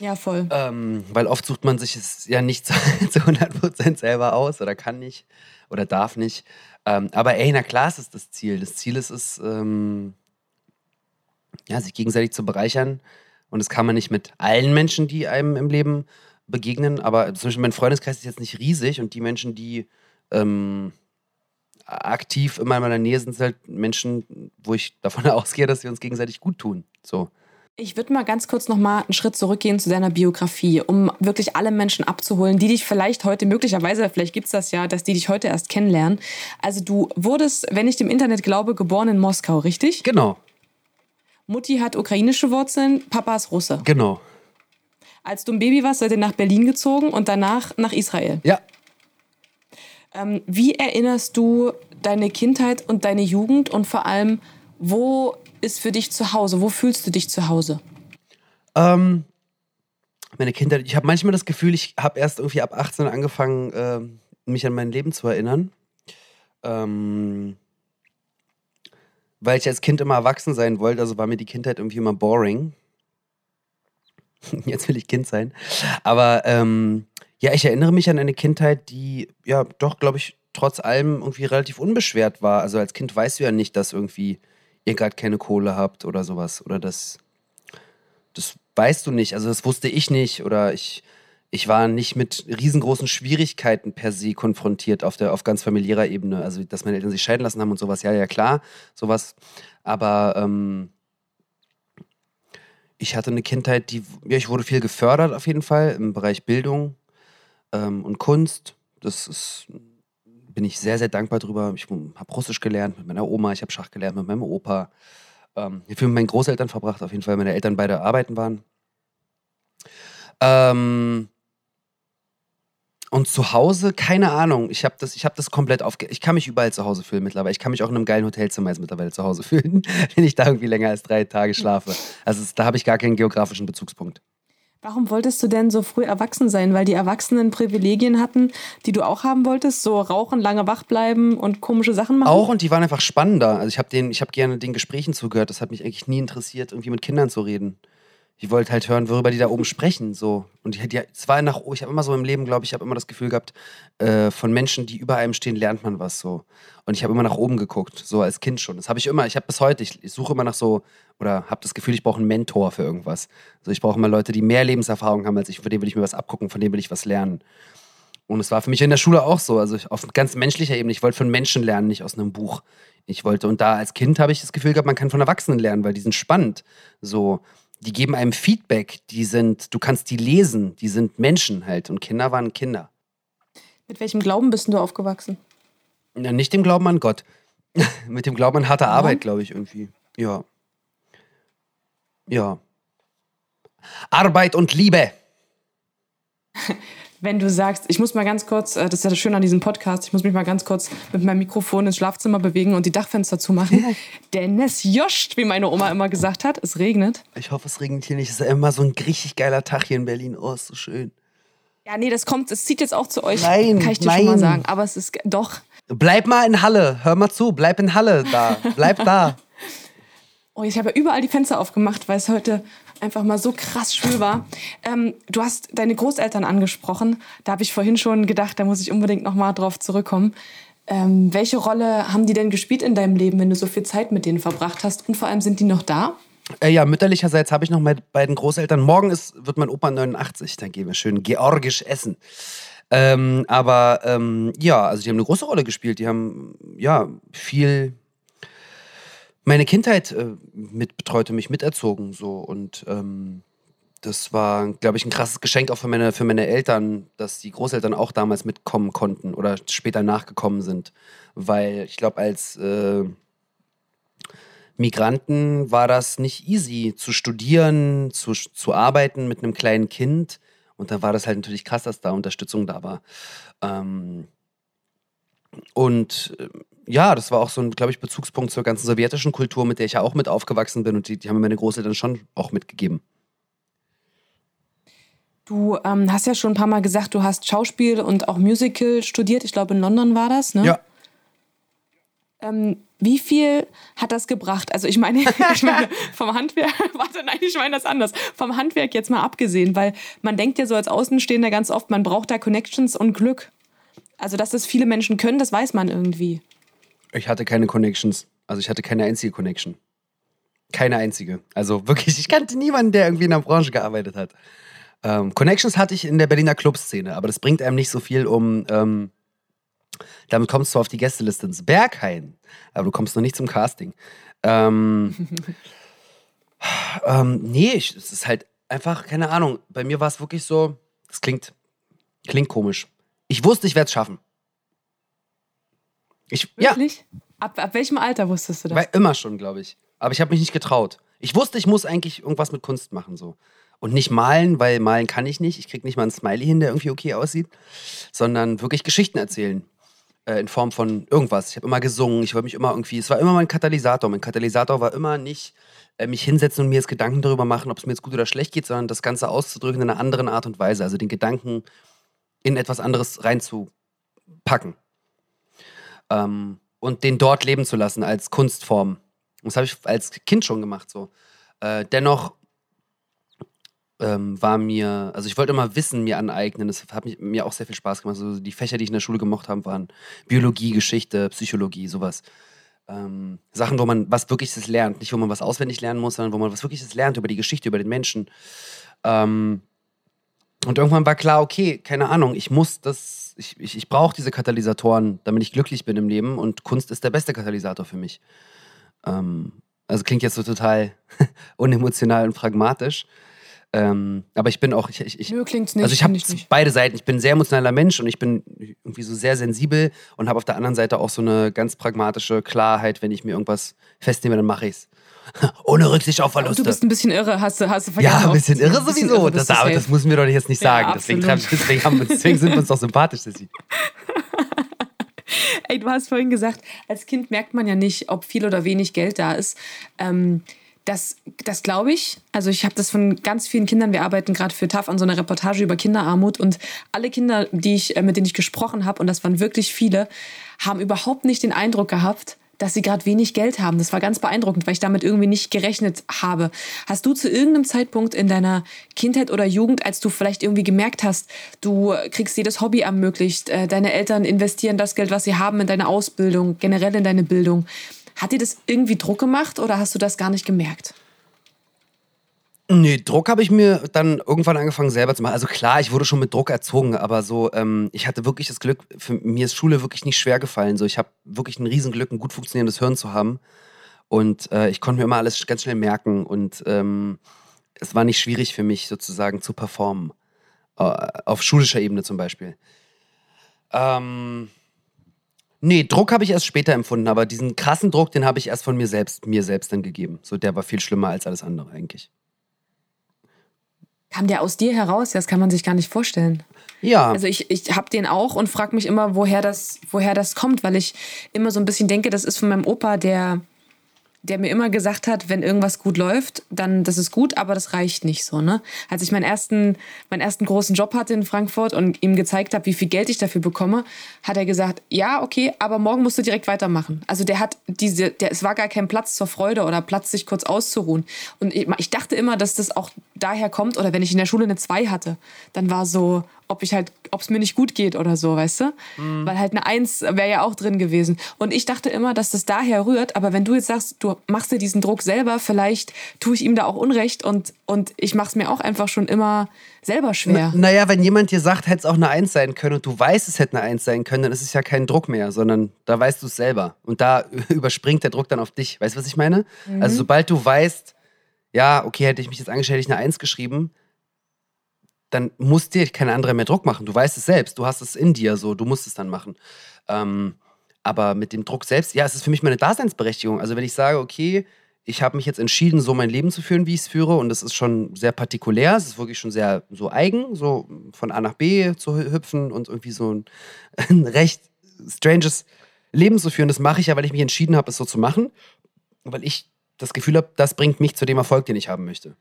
Ja, voll. Ähm, weil oft sucht man sich es ja nicht zu 100% selber aus oder kann nicht oder darf nicht. Ähm, aber ey, na klar, ist es das Ziel. Das Ziel ist es, ähm, ja, sich gegenseitig zu bereichern. Und das kann man nicht mit allen Menschen, die einem im Leben begegnen. Aber zum Beispiel mein Freundeskreis ist jetzt nicht riesig und die Menschen, die ähm, aktiv immer in meiner Nähe sind, sind halt Menschen, wo ich davon ausgehe, dass wir uns gegenseitig gut tun. So. Ich würde mal ganz kurz noch mal einen Schritt zurückgehen zu deiner Biografie, um wirklich alle Menschen abzuholen, die dich vielleicht heute möglicherweise, vielleicht gibt es das ja, dass die dich heute erst kennenlernen. Also du wurdest, wenn ich dem Internet glaube, geboren in Moskau, richtig? Genau. Mutti hat ukrainische Wurzeln, Papa ist Russe. Genau. Als du ein Baby warst, seid ihr nach Berlin gezogen und danach nach Israel. Ja. Ähm, wie erinnerst du deine Kindheit und deine Jugend und vor allem, wo ist für dich zu Hause? Wo fühlst du dich zu Hause? Ähm, meine Kindheit, ich habe manchmal das Gefühl, ich habe erst irgendwie ab 18 angefangen, äh, mich an mein Leben zu erinnern. Ähm, weil ich als Kind immer erwachsen sein wollte, also war mir die Kindheit irgendwie immer boring. Jetzt will ich Kind sein. Aber ähm, ja, ich erinnere mich an eine Kindheit, die ja doch, glaube ich, trotz allem irgendwie relativ unbeschwert war. Also als Kind weißt du ja nicht, dass irgendwie ihr gerade keine Kohle habt oder sowas. Oder das, das weißt du nicht. Also das wusste ich nicht. Oder ich, ich war nicht mit riesengroßen Schwierigkeiten per se konfrontiert auf, der, auf ganz familiärer Ebene. Also dass meine Eltern sich scheiden lassen haben und sowas. Ja, ja, klar, sowas. Aber ähm, ich hatte eine Kindheit, die, ja, ich wurde viel gefördert auf jeden Fall im Bereich Bildung ähm, und Kunst. Das ist bin ich sehr, sehr dankbar drüber. Ich habe Russisch gelernt mit meiner Oma, ich habe Schach gelernt mit meinem Opa. Ähm, ich viel mit meinen Großeltern verbracht, auf jeden Fall. Meine Eltern beide arbeiten waren. Ähm, und zu Hause, keine Ahnung. Ich habe das, hab das komplett aufge... Ich kann mich überall zu Hause fühlen mittlerweile. Ich kann mich auch in einem geilen Hotelzimmer jetzt mittlerweile zu Hause fühlen, wenn ich da irgendwie länger als drei Tage schlafe. Also da habe ich gar keinen geografischen Bezugspunkt. Warum wolltest du denn so früh erwachsen sein? Weil die Erwachsenen Privilegien hatten, die du auch haben wolltest? So rauchen, lange wach bleiben und komische Sachen machen? Auch und die waren einfach spannender. Also ich habe hab gerne den Gesprächen zugehört. Das hat mich eigentlich nie interessiert, irgendwie mit Kindern zu reden ich wollte halt hören, worüber die da oben sprechen. So. Und die, die, es war nach, ich habe immer so im Leben, glaube ich, ich habe immer das Gefühl gehabt, äh, von Menschen, die über einem stehen, lernt man was so. Und ich habe immer nach oben geguckt, so als Kind schon. Das habe ich immer, ich habe bis heute, ich, ich, suche immer nach so, oder habe das Gefühl, ich brauche einen Mentor für irgendwas. Also ich brauche immer Leute, die mehr Lebenserfahrung haben als ich, von denen will ich mir was abgucken, von denen will ich was lernen. Und es war für mich in der Schule auch so, also auf ganz menschlicher Ebene. Ich wollte von Menschen lernen, nicht aus einem Buch. Ich wollte, und da als Kind habe ich das Gefühl gehabt, man kann von Erwachsenen lernen, weil die sind spannend. So, die geben einem Feedback, die sind, du kannst die lesen, die sind Menschen halt und Kinder waren Kinder. Mit welchem Glauben bist du aufgewachsen? Ja, nicht dem Glauben an Gott. Mit dem Glauben an harte Arbeit, glaube ich, irgendwie. Ja. Ja. Arbeit und Liebe. wenn du sagst, ich muss mal ganz kurz, äh, das ist ja das Schöne an diesem Podcast, ich muss mich mal ganz kurz mit meinem Mikrofon ins Schlafzimmer bewegen und die Dachfenster zumachen. Denn es joscht, wie meine Oma immer gesagt hat. Es regnet. Ich hoffe, es regnet hier nicht. Es ist immer so ein richtig geiler Tag hier in Berlin. Oh, ist so schön. Ja, nee, das kommt, es zieht jetzt auch zu euch. Nein, kann ich dir nein. schon mal sagen. Aber es ist doch. Bleib mal in Halle. Hör mal zu. Bleib in Halle da. Bleib da. Oh, ich habe ja überall die Fenster aufgemacht, weil es heute einfach mal so krass schwül war. Ähm, du hast deine Großeltern angesprochen. Da habe ich vorhin schon gedacht, da muss ich unbedingt noch mal drauf zurückkommen. Ähm, welche Rolle haben die denn gespielt in deinem Leben, wenn du so viel Zeit mit denen verbracht hast? Und vor allem, sind die noch da? Äh, ja, mütterlicherseits habe ich noch meine beiden Großeltern. Morgen ist, wird mein Opa 89, dann gehen wir schön georgisch essen. Ähm, aber ähm, ja, also die haben eine große Rolle gespielt. Die haben ja viel meine Kindheit äh, mit betreute, mich miterzogen so und ähm, das war, glaube ich, ein krasses Geschenk auch für meine, für meine Eltern, dass die Großeltern auch damals mitkommen konnten oder später nachgekommen sind. Weil ich glaube, als äh, Migranten war das nicht easy zu studieren, zu, zu arbeiten mit einem kleinen Kind. Und da war das halt natürlich krass, dass da Unterstützung da war. Ähm, und äh, ja, das war auch so ein, glaube ich, Bezugspunkt zur ganzen sowjetischen Kultur, mit der ich ja auch mit aufgewachsen bin und die, die haben mir meine Großeltern schon auch mitgegeben. Du ähm, hast ja schon ein paar Mal gesagt, du hast Schauspiel und auch Musical studiert. Ich glaube, in London war das, ne? Ja. Ähm, wie viel hat das gebracht? Also ich meine, ich meine vom Handwerk, warte, nein, ich meine das anders. Vom Handwerk jetzt mal abgesehen, weil man denkt ja so als Außenstehender ganz oft, man braucht da Connections und Glück. Also dass das viele Menschen können, das weiß man irgendwie. Ich hatte keine Connections. Also ich hatte keine einzige Connection. Keine einzige. Also wirklich, ich kannte niemanden, der irgendwie in der Branche gearbeitet hat. Ähm, Connections hatte ich in der Berliner Clubszene, aber das bringt einem nicht so viel, um ähm, damit kommst du auf die Gästeliste ins Berghain, aber du kommst noch nicht zum Casting. Ähm, ähm, nee, es ist halt einfach, keine Ahnung. Bei mir war es wirklich so, es klingt, klingt komisch. Ich wusste, ich werde es schaffen. Ich, Wirklich? Ja. Ab, ab welchem Alter wusstest du das? War immer schon, glaube ich. Aber ich habe mich nicht getraut. Ich wusste, ich muss eigentlich irgendwas mit Kunst machen so. Und nicht malen, weil malen kann ich nicht. Ich kriege nicht mal einen Smiley hin, der irgendwie okay aussieht. Sondern wirklich Geschichten erzählen äh, in Form von irgendwas. Ich habe immer gesungen, ich wollte mich immer irgendwie, es war immer mein Katalysator. Mein Katalysator war immer nicht äh, mich hinsetzen und mir jetzt Gedanken darüber machen, ob es mir jetzt gut oder schlecht geht, sondern das Ganze auszudrücken in einer anderen Art und Weise. Also den Gedanken in etwas anderes reinzupacken. Ähm, und den dort leben zu lassen als Kunstform. Das habe ich als Kind schon gemacht so. Äh, dennoch ähm, war mir, also ich wollte immer Wissen mir aneignen. Das hat mich, mir auch sehr viel Spaß gemacht. Also die Fächer, die ich in der Schule gemocht habe, waren Biologie, Geschichte, Psychologie, sowas. Ähm, Sachen, wo man was Wirkliches lernt. Nicht, wo man was auswendig lernen muss, sondern wo man was Wirkliches lernt über die Geschichte, über den Menschen. Ähm, und irgendwann war klar, okay, keine Ahnung, ich muss das, ich, ich, ich brauche diese Katalysatoren, damit ich glücklich bin im Leben und Kunst ist der beste Katalysator für mich. Ähm, also klingt jetzt so total unemotional und pragmatisch. Ähm, aber ich bin auch, ich, ich, Nö, klingt's nicht. Also ich habe beide Seiten. Ich bin ein sehr emotionaler Mensch und ich bin irgendwie so sehr sensibel und habe auf der anderen Seite auch so eine ganz pragmatische Klarheit, wenn ich mir irgendwas festnehme, dann mache ich's. Ohne Rücksicht auf Verluste. Du bist ein bisschen irre, hast du, hast du vergessen. Ja, ein bisschen irre sowieso. Irre das, aber das müssen wir doch jetzt nicht sagen. Ja, deswegen, deswegen, haben, deswegen sind wir uns doch sympathisch, Sissi. Ey, du hast vorhin gesagt, als Kind merkt man ja nicht, ob viel oder wenig Geld da ist. Ähm, das, das glaube ich. Also ich habe das von ganz vielen Kindern. Wir arbeiten gerade für TAF an so einer Reportage über Kinderarmut und alle Kinder, die ich, äh, mit denen ich gesprochen habe, und das waren wirklich viele, haben überhaupt nicht den Eindruck gehabt, dass sie gerade wenig Geld haben. Das war ganz beeindruckend, weil ich damit irgendwie nicht gerechnet habe. Hast du zu irgendeinem Zeitpunkt in deiner Kindheit oder Jugend, als du vielleicht irgendwie gemerkt hast, du kriegst das Hobby ermöglicht, äh, deine Eltern investieren das Geld, was sie haben, in deine Ausbildung, generell in deine Bildung, hat dir das irgendwie Druck gemacht oder hast du das gar nicht gemerkt? Nee, Druck habe ich mir dann irgendwann angefangen selber zu machen. Also klar, ich wurde schon mit Druck erzogen, aber so, ähm, ich hatte wirklich das Glück, für mir ist Schule wirklich nicht schwer gefallen. So, ich habe wirklich ein Riesenglück, ein gut funktionierendes Hirn zu haben. Und äh, ich konnte mir immer alles ganz schnell merken. Und ähm, es war nicht schwierig für mich, sozusagen zu performen. Äh, auf schulischer Ebene zum Beispiel. Ähm, Nee, Druck habe ich erst später empfunden, aber diesen krassen Druck, den habe ich erst von mir selbst, mir selbst dann gegeben. So, der war viel schlimmer als alles andere eigentlich. Kam der aus dir heraus? Das kann man sich gar nicht vorstellen. Ja. Also ich, ich habe den auch und frage mich immer, woher das, woher das kommt, weil ich immer so ein bisschen denke, das ist von meinem Opa, der der mir immer gesagt hat, wenn irgendwas gut läuft, dann das ist gut, aber das reicht nicht so, ne? Als ich meinen ersten, meinen ersten großen Job hatte in Frankfurt und ihm gezeigt habe, wie viel Geld ich dafür bekomme, hat er gesagt, ja, okay, aber morgen musst du direkt weitermachen. Also der hat diese, der, es war gar kein Platz zur Freude oder Platz, sich kurz auszuruhen. Und ich, ich dachte immer, dass das auch daher kommt, oder wenn ich in der Schule eine 2 hatte, dann war so, ob ich halt, ob es mir nicht gut geht oder so, weißt du? Mhm. Weil halt eine Eins wäre ja auch drin gewesen. Und ich dachte immer, dass das daher rührt, aber wenn du jetzt sagst, du machst dir diesen Druck selber, vielleicht tue ich ihm da auch Unrecht und, und ich mache es mir auch einfach schon immer selber schwer. Na, naja, wenn jemand dir sagt, hätte es auch eine Eins sein können und du weißt, es hätte eine Eins sein können, dann ist es ja kein Druck mehr, sondern da weißt du es selber. Und da überspringt der Druck dann auf dich. Weißt du, was ich meine? Mhm. Also sobald du weißt, ja, okay, hätte ich mich jetzt angestellt, hätte ich eine Eins geschrieben, dann muss dir kein anderer mehr Druck machen. Du weißt es selbst, du hast es in dir so, du musst es dann machen. Ähm, aber mit dem Druck selbst, ja, es ist für mich meine Daseinsberechtigung. Also wenn ich sage, okay, ich habe mich jetzt entschieden, so mein Leben zu führen, wie ich es führe, und das ist schon sehr partikulär, es ist wirklich schon sehr so eigen, so von A nach B zu hüpfen und irgendwie so ein, ein recht stranges Leben zu führen. Das mache ich ja, weil ich mich entschieden habe, es so zu machen, weil ich das Gefühl habe, das bringt mich zu dem Erfolg, den ich haben möchte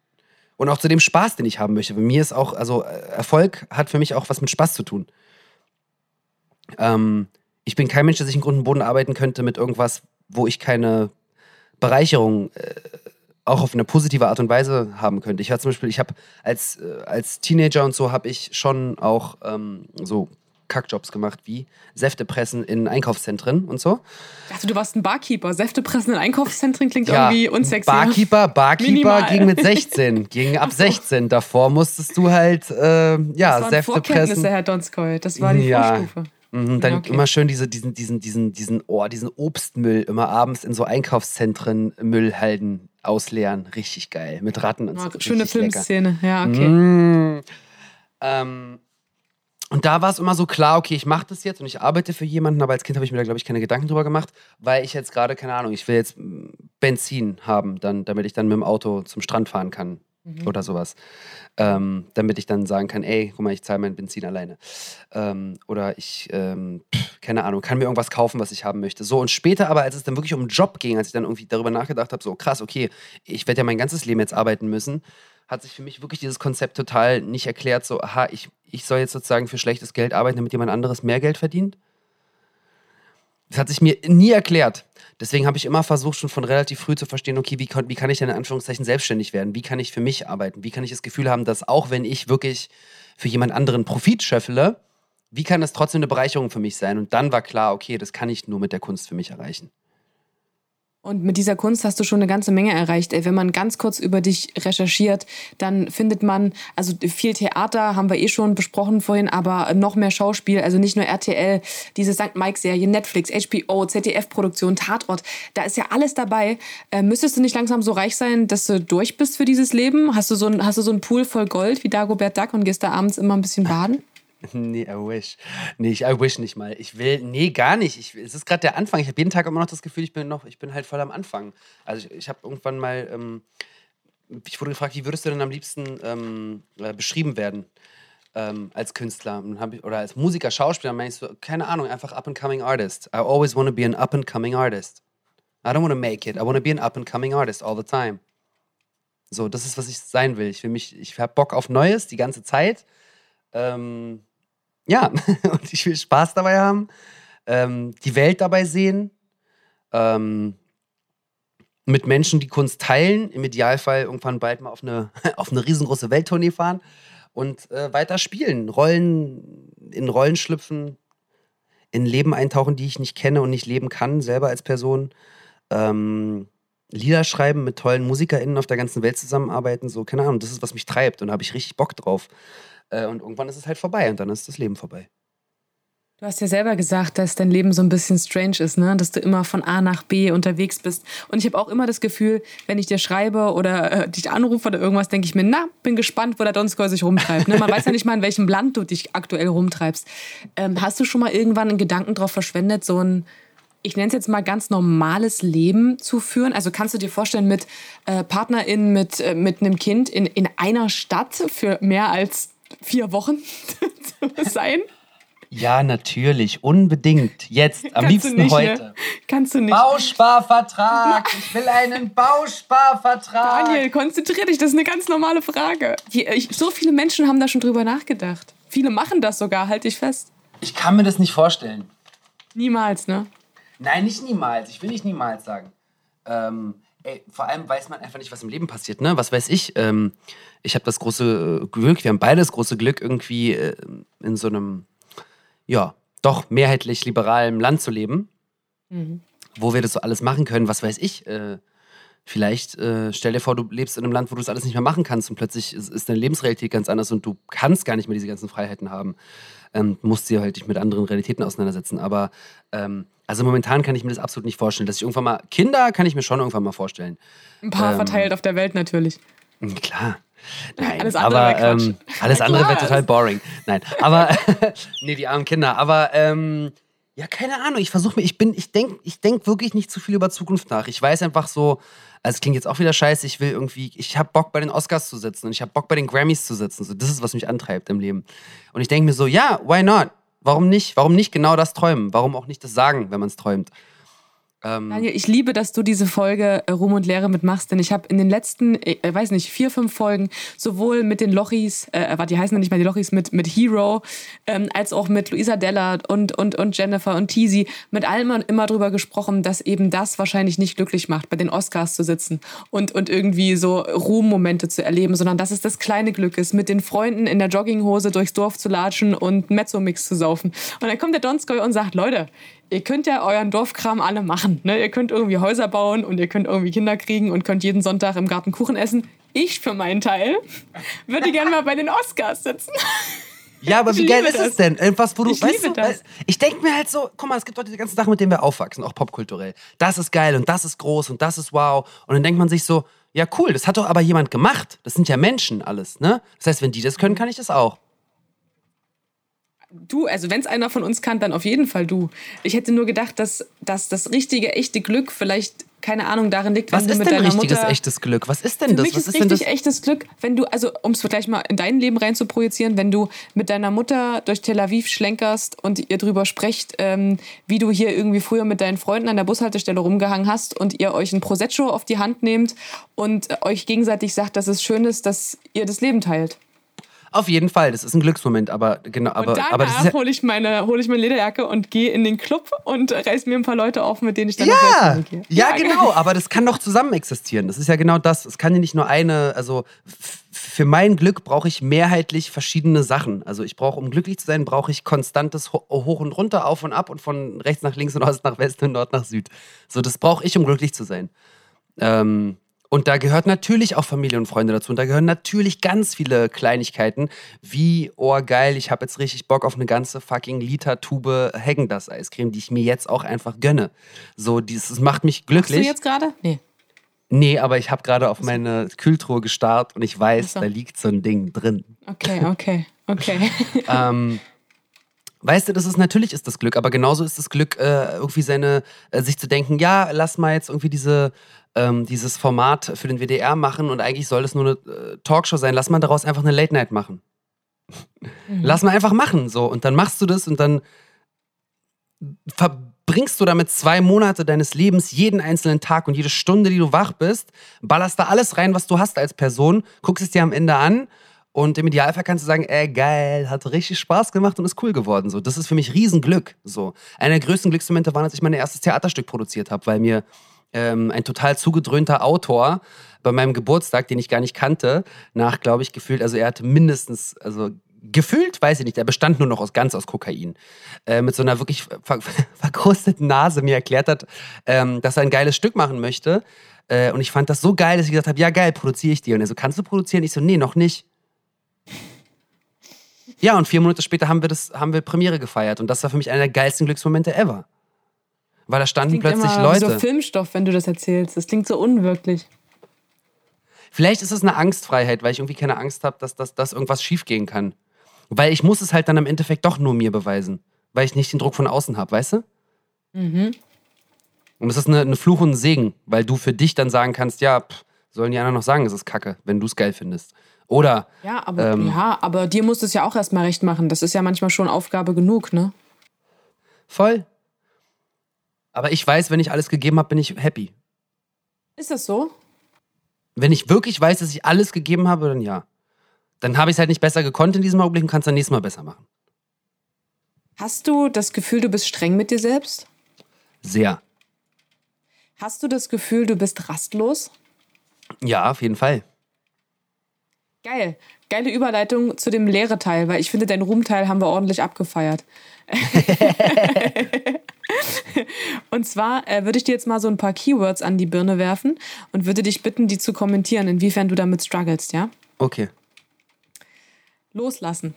und auch zu dem Spaß, den ich haben möchte. Bei mir ist auch, also äh, Erfolg hat für mich auch was mit Spaß zu tun. Ähm, ich bin kein Mensch, der sich in Grund und Boden arbeiten könnte mit irgendwas, wo ich keine Bereicherung äh, auch auf eine positive Art und Weise haben könnte. Ich war zum Beispiel, ich habe als, äh, als Teenager und so habe ich schon auch ähm, so Kackjobs gemacht, wie Säftepressen in Einkaufszentren und so. Also du warst ein Barkeeper. Säftepressen in Einkaufszentren klingt ja, irgendwie unsexy. Barkeeper, Barkeeper Minimal. ging mit 16, ging ab 16. Davor musstest du halt, äh, ja, das Säfte pressen. Herr Donskoy. Das war die ja. Vorstufe. Mhm, dann okay. immer schön diese, diesen, diesen, diesen, diesen, oh, diesen Obstmüll immer abends in so Einkaufszentren Müllhalden ausleeren. Richtig geil. Mit Ratten und oh, so. Schöne Filmszene, ja, okay. Mm, ähm, und da war es immer so klar, okay, ich mache das jetzt und ich arbeite für jemanden, aber als Kind habe ich mir da, glaube ich, keine Gedanken drüber gemacht, weil ich jetzt gerade, keine Ahnung, ich will jetzt Benzin haben, dann, damit ich dann mit dem Auto zum Strand fahren kann mhm. oder sowas. Ähm, damit ich dann sagen kann, ey, guck mal, ich zahle mein Benzin alleine. Ähm, oder ich, ähm, keine Ahnung, kann mir irgendwas kaufen, was ich haben möchte. So, und später aber, als es dann wirklich um einen Job ging, als ich dann irgendwie darüber nachgedacht habe, so krass, okay, ich werde ja mein ganzes Leben jetzt arbeiten müssen, hat sich für mich wirklich dieses Konzept total nicht erklärt, so, aha, ich, ich soll jetzt sozusagen für schlechtes Geld arbeiten, damit jemand anderes mehr Geld verdient. Das hat sich mir nie erklärt. Deswegen habe ich immer versucht, schon von relativ früh zu verstehen, okay, wie, wie kann ich denn in Anführungszeichen selbstständig werden? Wie kann ich für mich arbeiten? Wie kann ich das Gefühl haben, dass auch wenn ich wirklich für jemand anderen Profit schöffele, wie kann das trotzdem eine Bereicherung für mich sein? Und dann war klar, okay, das kann ich nur mit der Kunst für mich erreichen. Und mit dieser Kunst hast du schon eine ganze Menge erreicht. Wenn man ganz kurz über dich recherchiert, dann findet man, also viel Theater haben wir eh schon besprochen vorhin, aber noch mehr Schauspiel, also nicht nur RTL, diese St. Mike-Serie, Netflix, HBO, ZDF-Produktion, Tatort, da ist ja alles dabei. Äh, müsstest du nicht langsam so reich sein, dass du durch bist für dieses Leben? Hast du so ein, hast du so einen Pool voll Gold wie Dagobert Duck und gehst da abends immer ein bisschen baden? Nee, I wish. Nee, ich I wish nicht mal. Ich will, nee, gar nicht. Ich, es ist gerade der Anfang. Ich habe jeden Tag immer noch das Gefühl, ich bin noch, ich bin halt voll am Anfang. Also ich, ich habe irgendwann mal, ähm, ich wurde gefragt, wie würdest du denn am liebsten ähm, äh, beschrieben werden ähm, als Künstler ich, oder als Musiker, Schauspieler? Meine ich so, keine Ahnung, einfach up-and-coming artist. I always want to be an up-and-coming artist. I don't want to make it. I want to be an up-and-coming artist all the time. So, das ist, was ich sein will. Ich will mich, ich habe Bock auf Neues die ganze Zeit. Ähm, ja, und ich will Spaß dabei haben, ähm, die Welt dabei sehen, ähm, mit Menschen die Kunst teilen, im Idealfall irgendwann bald mal auf eine, auf eine riesengroße Welttournee fahren und äh, weiter spielen, Rollen, in Rollen schlüpfen, in Leben eintauchen, die ich nicht kenne und nicht leben kann, selber als Person. Ähm, Lieder schreiben, mit tollen MusikerInnen auf der ganzen Welt zusammenarbeiten, so, keine Ahnung, das ist, was mich treibt und da habe ich richtig Bock drauf. Äh, und irgendwann ist es halt vorbei und dann ist das Leben vorbei. Du hast ja selber gesagt, dass dein Leben so ein bisschen strange ist, ne? dass du immer von A nach B unterwegs bist. Und ich habe auch immer das Gefühl, wenn ich dir schreibe oder äh, dich anrufe oder irgendwas, denke ich mir, na, bin gespannt, wo der Donskoy sich rumtreibt. Ne? Man weiß ja nicht mal, in welchem Land du dich aktuell rumtreibst. Ähm, hast du schon mal irgendwann einen Gedanken darauf verschwendet, so ein, ich nenne es jetzt mal ganz normales Leben zu führen? Also kannst du dir vorstellen, mit äh, PartnerInnen, mit, äh, mit einem Kind in, in einer Stadt für mehr als vier Wochen sein? Ja, natürlich, unbedingt. Jetzt, am Kannst liebsten nicht, heute. Ne? Kannst du nicht. Bausparvertrag. Ich will einen Bausparvertrag. Daniel, konzentrier dich, das ist eine ganz normale Frage. So viele Menschen haben da schon drüber nachgedacht. Viele machen das sogar, halte ich fest. Ich kann mir das nicht vorstellen. Niemals, ne? Nein, nicht niemals. Ich will nicht niemals sagen. Ähm, ey, vor allem weiß man einfach nicht, was im Leben passiert, ne? Was weiß ich? Ähm, ich habe das große Glück, wir haben beide das große Glück, irgendwie äh, in so einem, ja, doch mehrheitlich liberalen Land zu leben, mhm. wo wir das so alles machen können. Was weiß ich? Äh, vielleicht äh, stell dir vor, du lebst in einem Land, wo du das alles nicht mehr machen kannst und plötzlich ist, ist deine Lebensrealität ganz anders und du kannst gar nicht mehr diese ganzen Freiheiten haben. Ähm, musst dir halt dich mit anderen Realitäten auseinandersetzen. Aber ähm, also momentan kann ich mir das absolut nicht vorstellen. Dass ich irgendwann mal Kinder kann ich mir schon irgendwann mal vorstellen. Ein paar ähm, verteilt auf der Welt natürlich. Klar. Nein, alles andere aber ähm, alles andere wäre total boring. Nein, aber nee, die armen Kinder. Aber ähm, ja, keine Ahnung. Ich versuche mir, ich bin, ich denke, ich denk wirklich nicht zu viel über Zukunft nach. Ich weiß einfach so, also es klingt jetzt auch wieder scheiße. Ich will irgendwie, ich habe Bock bei den Oscars zu sitzen und ich habe Bock bei den Grammys zu sitzen. So, das ist was mich antreibt im Leben. Und ich denke mir so, ja, why not? Warum nicht? Warum nicht genau das träumen? Warum auch nicht das sagen, wenn man es träumt? Ähm, Daniel, ich liebe, dass du diese Folge äh, Ruhm und Lehre mitmachst, denn ich habe in den letzten, äh, äh, weiß nicht, vier, fünf Folgen sowohl mit den Lochis, äh, warte, die heißen ja nicht mal die Lochis, mit, mit Hero, ähm, als auch mit Luisa Della und, und, und Jennifer und Teasy, mit allem immer drüber gesprochen, dass eben das wahrscheinlich nicht glücklich macht, bei den Oscars zu sitzen und, und irgendwie so Ruhmmomente zu erleben, sondern dass es das kleine Glück ist, mit den Freunden in der Jogginghose durchs Dorf zu latschen und Mezzo-Mix zu saufen. Und dann kommt der Donskoy und sagt, Leute, ihr könnt ja euren Dorfkram alle machen. Ne? Ihr könnt irgendwie Häuser bauen und ihr könnt irgendwie Kinder kriegen und könnt jeden Sonntag im Garten Kuchen essen. Ich für meinen Teil würde gerne mal bei den Oscars sitzen. Ja, aber wie geil ist das. es denn? Irgendwas, wo du, ich weißt liebe du, das. ich denke mir halt so, guck mal, es gibt doch diese ganzen Sachen, mit denen wir aufwachsen, auch popkulturell. Das ist geil und das ist groß und das ist wow. Und dann denkt man sich so, ja cool, das hat doch aber jemand gemacht. Das sind ja Menschen alles, ne? Das heißt, wenn die das können, kann ich das auch. Du, also wenn es einer von uns kann, dann auf jeden Fall du. Ich hätte nur gedacht, dass, dass das richtige, echte Glück vielleicht, keine Ahnung, darin liegt, Was wenn du ist mit denn deiner richtiges, Mutter... echtes Glück? Was ist denn Für das? mich Was ist ist denn das? richtig echtes Glück, wenn du, also um es gleich mal in dein Leben rein zu projizieren, wenn du mit deiner Mutter durch Tel Aviv schlenkerst und ihr drüber sprecht, ähm, wie du hier irgendwie früher mit deinen Freunden an der Bushaltestelle rumgehangen hast und ihr euch ein Prosecco auf die Hand nehmt und äh, euch gegenseitig sagt, dass es schön ist, dass ihr das Leben teilt. Auf jeden Fall, das ist ein Glücksmoment, aber genau, aber, und danach aber das ist ja, hole ich meine, hole ich meine Lederjacke und gehe in den Club und reiß mir ein paar Leute auf, mit denen ich dann ja, gehe. ja, genau, aber das kann doch zusammen existieren. Das ist ja genau das. Es kann ja nicht nur eine, also für mein Glück brauche ich mehrheitlich verschiedene Sachen. Also ich brauche, um glücklich zu sein, brauche ich konstantes Ho Hoch und Runter, auf und ab und von rechts nach links und Ost nach West und Nord nach Süd. So, das brauche ich, um glücklich zu sein. Ähm, und da gehört natürlich auch Familie und Freunde dazu. Und da gehören natürlich ganz viele Kleinigkeiten, wie, oh geil, ich habe jetzt richtig Bock auf eine ganze fucking Liter Tube Häagen-Dazs Eiscreme, die ich mir jetzt auch einfach gönne. So, dieses das macht mich Machst du glücklich. jetzt gerade? Nee. Nee, aber ich habe gerade auf meine Kühltruhe gestarrt und ich weiß, so. da liegt so ein Ding drin. Okay, okay, okay. ähm, weißt du, das ist natürlich ist das Glück, aber genauso ist das Glück, äh, irgendwie seine, äh, sich zu denken, ja, lass mal jetzt irgendwie diese, ähm, dieses Format für den WDR machen und eigentlich soll es nur eine äh, Talkshow sein, lass mal daraus einfach eine Late Night machen. Lass mal einfach machen, so. Und dann machst du das und dann verbringst du damit zwei Monate deines Lebens, jeden einzelnen Tag und jede Stunde, die du wach bist, ballerst da alles rein, was du hast als Person, guckst es dir am Ende an und im Idealfall kannst du sagen, ey, geil, hat richtig Spaß gemacht und ist cool geworden. So, das ist für mich Riesenglück. So, einer der größten Glücksmomente war, als ich mein erstes Theaterstück produziert habe, weil mir ähm, ein total zugedröhnter Autor bei meinem Geburtstag, den ich gar nicht kannte, nach, glaube ich, gefühlt, also er hatte mindestens, also gefühlt, weiß ich nicht, er bestand nur noch aus ganz aus Kokain, äh, mit so einer wirklich ver verkrusteten Nase mir erklärt hat, ähm, dass er ein geiles Stück machen möchte. Äh, und ich fand das so geil, dass ich gesagt habe, ja geil, produziere ich dir. Und er so, kannst du produzieren? Ich so, nee, noch nicht. Ja, und vier Monate später haben wir das, haben wir Premiere gefeiert. Und das war für mich einer der geilsten Glücksmomente ever. Weil da standen Klingt plötzlich immer Leute. so Filmstoff, wenn du das erzählst. Das klingt so unwirklich. Vielleicht ist es eine Angstfreiheit, weil ich irgendwie keine Angst habe, dass, dass, dass irgendwas schiefgehen kann. Weil ich muss es halt dann im Endeffekt doch nur mir beweisen. Weil ich nicht den Druck von außen habe, weißt du? Mhm. Und es ist eine, eine Fluch und ein Segen, weil du für dich dann sagen kannst, ja, pff, sollen die anderen noch sagen, es ist Kacke, wenn du es geil findest. Oder, Ja, aber, Ähm. ja, aber dir musst es ja auch erstmal recht machen. Das ist ja manchmal schon Aufgabe genug, ne? voll. Aber ich weiß, wenn ich alles gegeben habe, bin ich happy. Ist das so? Wenn ich wirklich weiß, dass ich alles gegeben habe, dann ja. Dann habe ich es halt nicht besser gekonnt in diesem Augenblick und kann es dann nächstes Mal besser machen. Hast du das Gefühl, du bist streng mit dir selbst? Sehr. Hast du das Gefühl, du bist rastlos? Ja, auf jeden Fall. Geil. Geile Überleitung zu dem leere Teil, weil ich finde, deinen Ruhmteil haben wir ordentlich abgefeiert. und zwar äh, würde ich dir jetzt mal so ein paar Keywords an die Birne werfen und würde dich bitten, die zu kommentieren, inwiefern du damit strugglest, ja? Okay. Loslassen.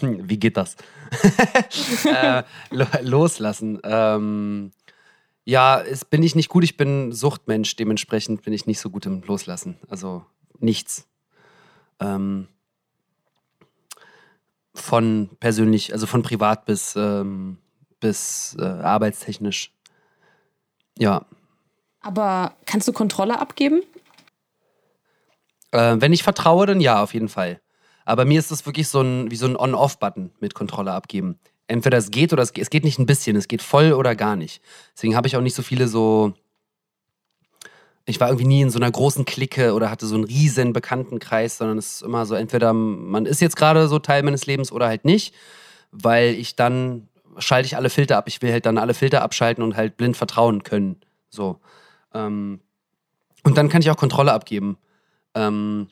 Hm, wie geht das? äh, lo loslassen. Ähm, ja, es bin ich nicht gut. Ich bin Suchtmensch. Dementsprechend bin ich nicht so gut im Loslassen. Also nichts. Ähm, von persönlich, also von privat bis, ähm, bis äh, arbeitstechnisch. Ja. Aber kannst du Kontrolle abgeben? Äh, wenn ich vertraue, dann ja, auf jeden Fall. Aber mir ist das wirklich so ein, wie so ein On-Off-Button mit Kontrolle abgeben. Entweder es geht oder es geht, es geht nicht ein bisschen, es geht voll oder gar nicht. Deswegen habe ich auch nicht so viele so. Ich war irgendwie nie in so einer großen Clique oder hatte so einen riesen Bekanntenkreis, sondern es ist immer so, entweder man ist jetzt gerade so Teil meines Lebens oder halt nicht, weil ich dann schalte ich alle Filter ab. Ich will halt dann alle Filter abschalten und halt blind vertrauen können. So. Ähm, und dann kann ich auch Kontrolle abgeben. Ähm,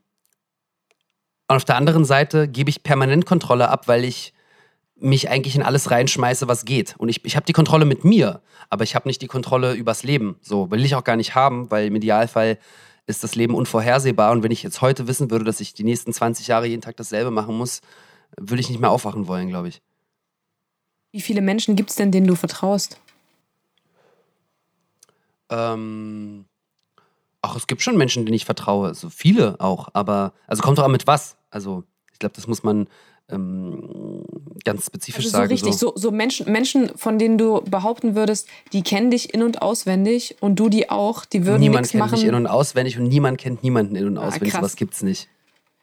und auf der anderen Seite gebe ich permanent Kontrolle ab, weil ich mich eigentlich in alles reinschmeiße, was geht. Und ich, ich habe die Kontrolle mit mir, aber ich habe nicht die Kontrolle übers Leben. So, will ich auch gar nicht haben, weil im Idealfall ist das Leben unvorhersehbar. Und wenn ich jetzt heute wissen würde, dass ich die nächsten 20 Jahre jeden Tag dasselbe machen muss, würde ich nicht mehr aufwachen wollen, glaube ich. Wie viele Menschen gibt es denn, denen du vertraust? Ähm, ach, es gibt schon Menschen, denen ich vertraue. Also viele auch, aber also kommt doch an mit was. Also ich glaube, das muss man ähm, ganz spezifisch also so sagen. Richtig, so, so Menschen, Menschen, von denen du behaupten würdest, die kennen dich in- und auswendig und du die auch, die würden niemand nichts kennt machen. mich in- und auswendig und niemand kennt niemanden in- und Ah, auswendig. krass. Sowas gibt's nicht.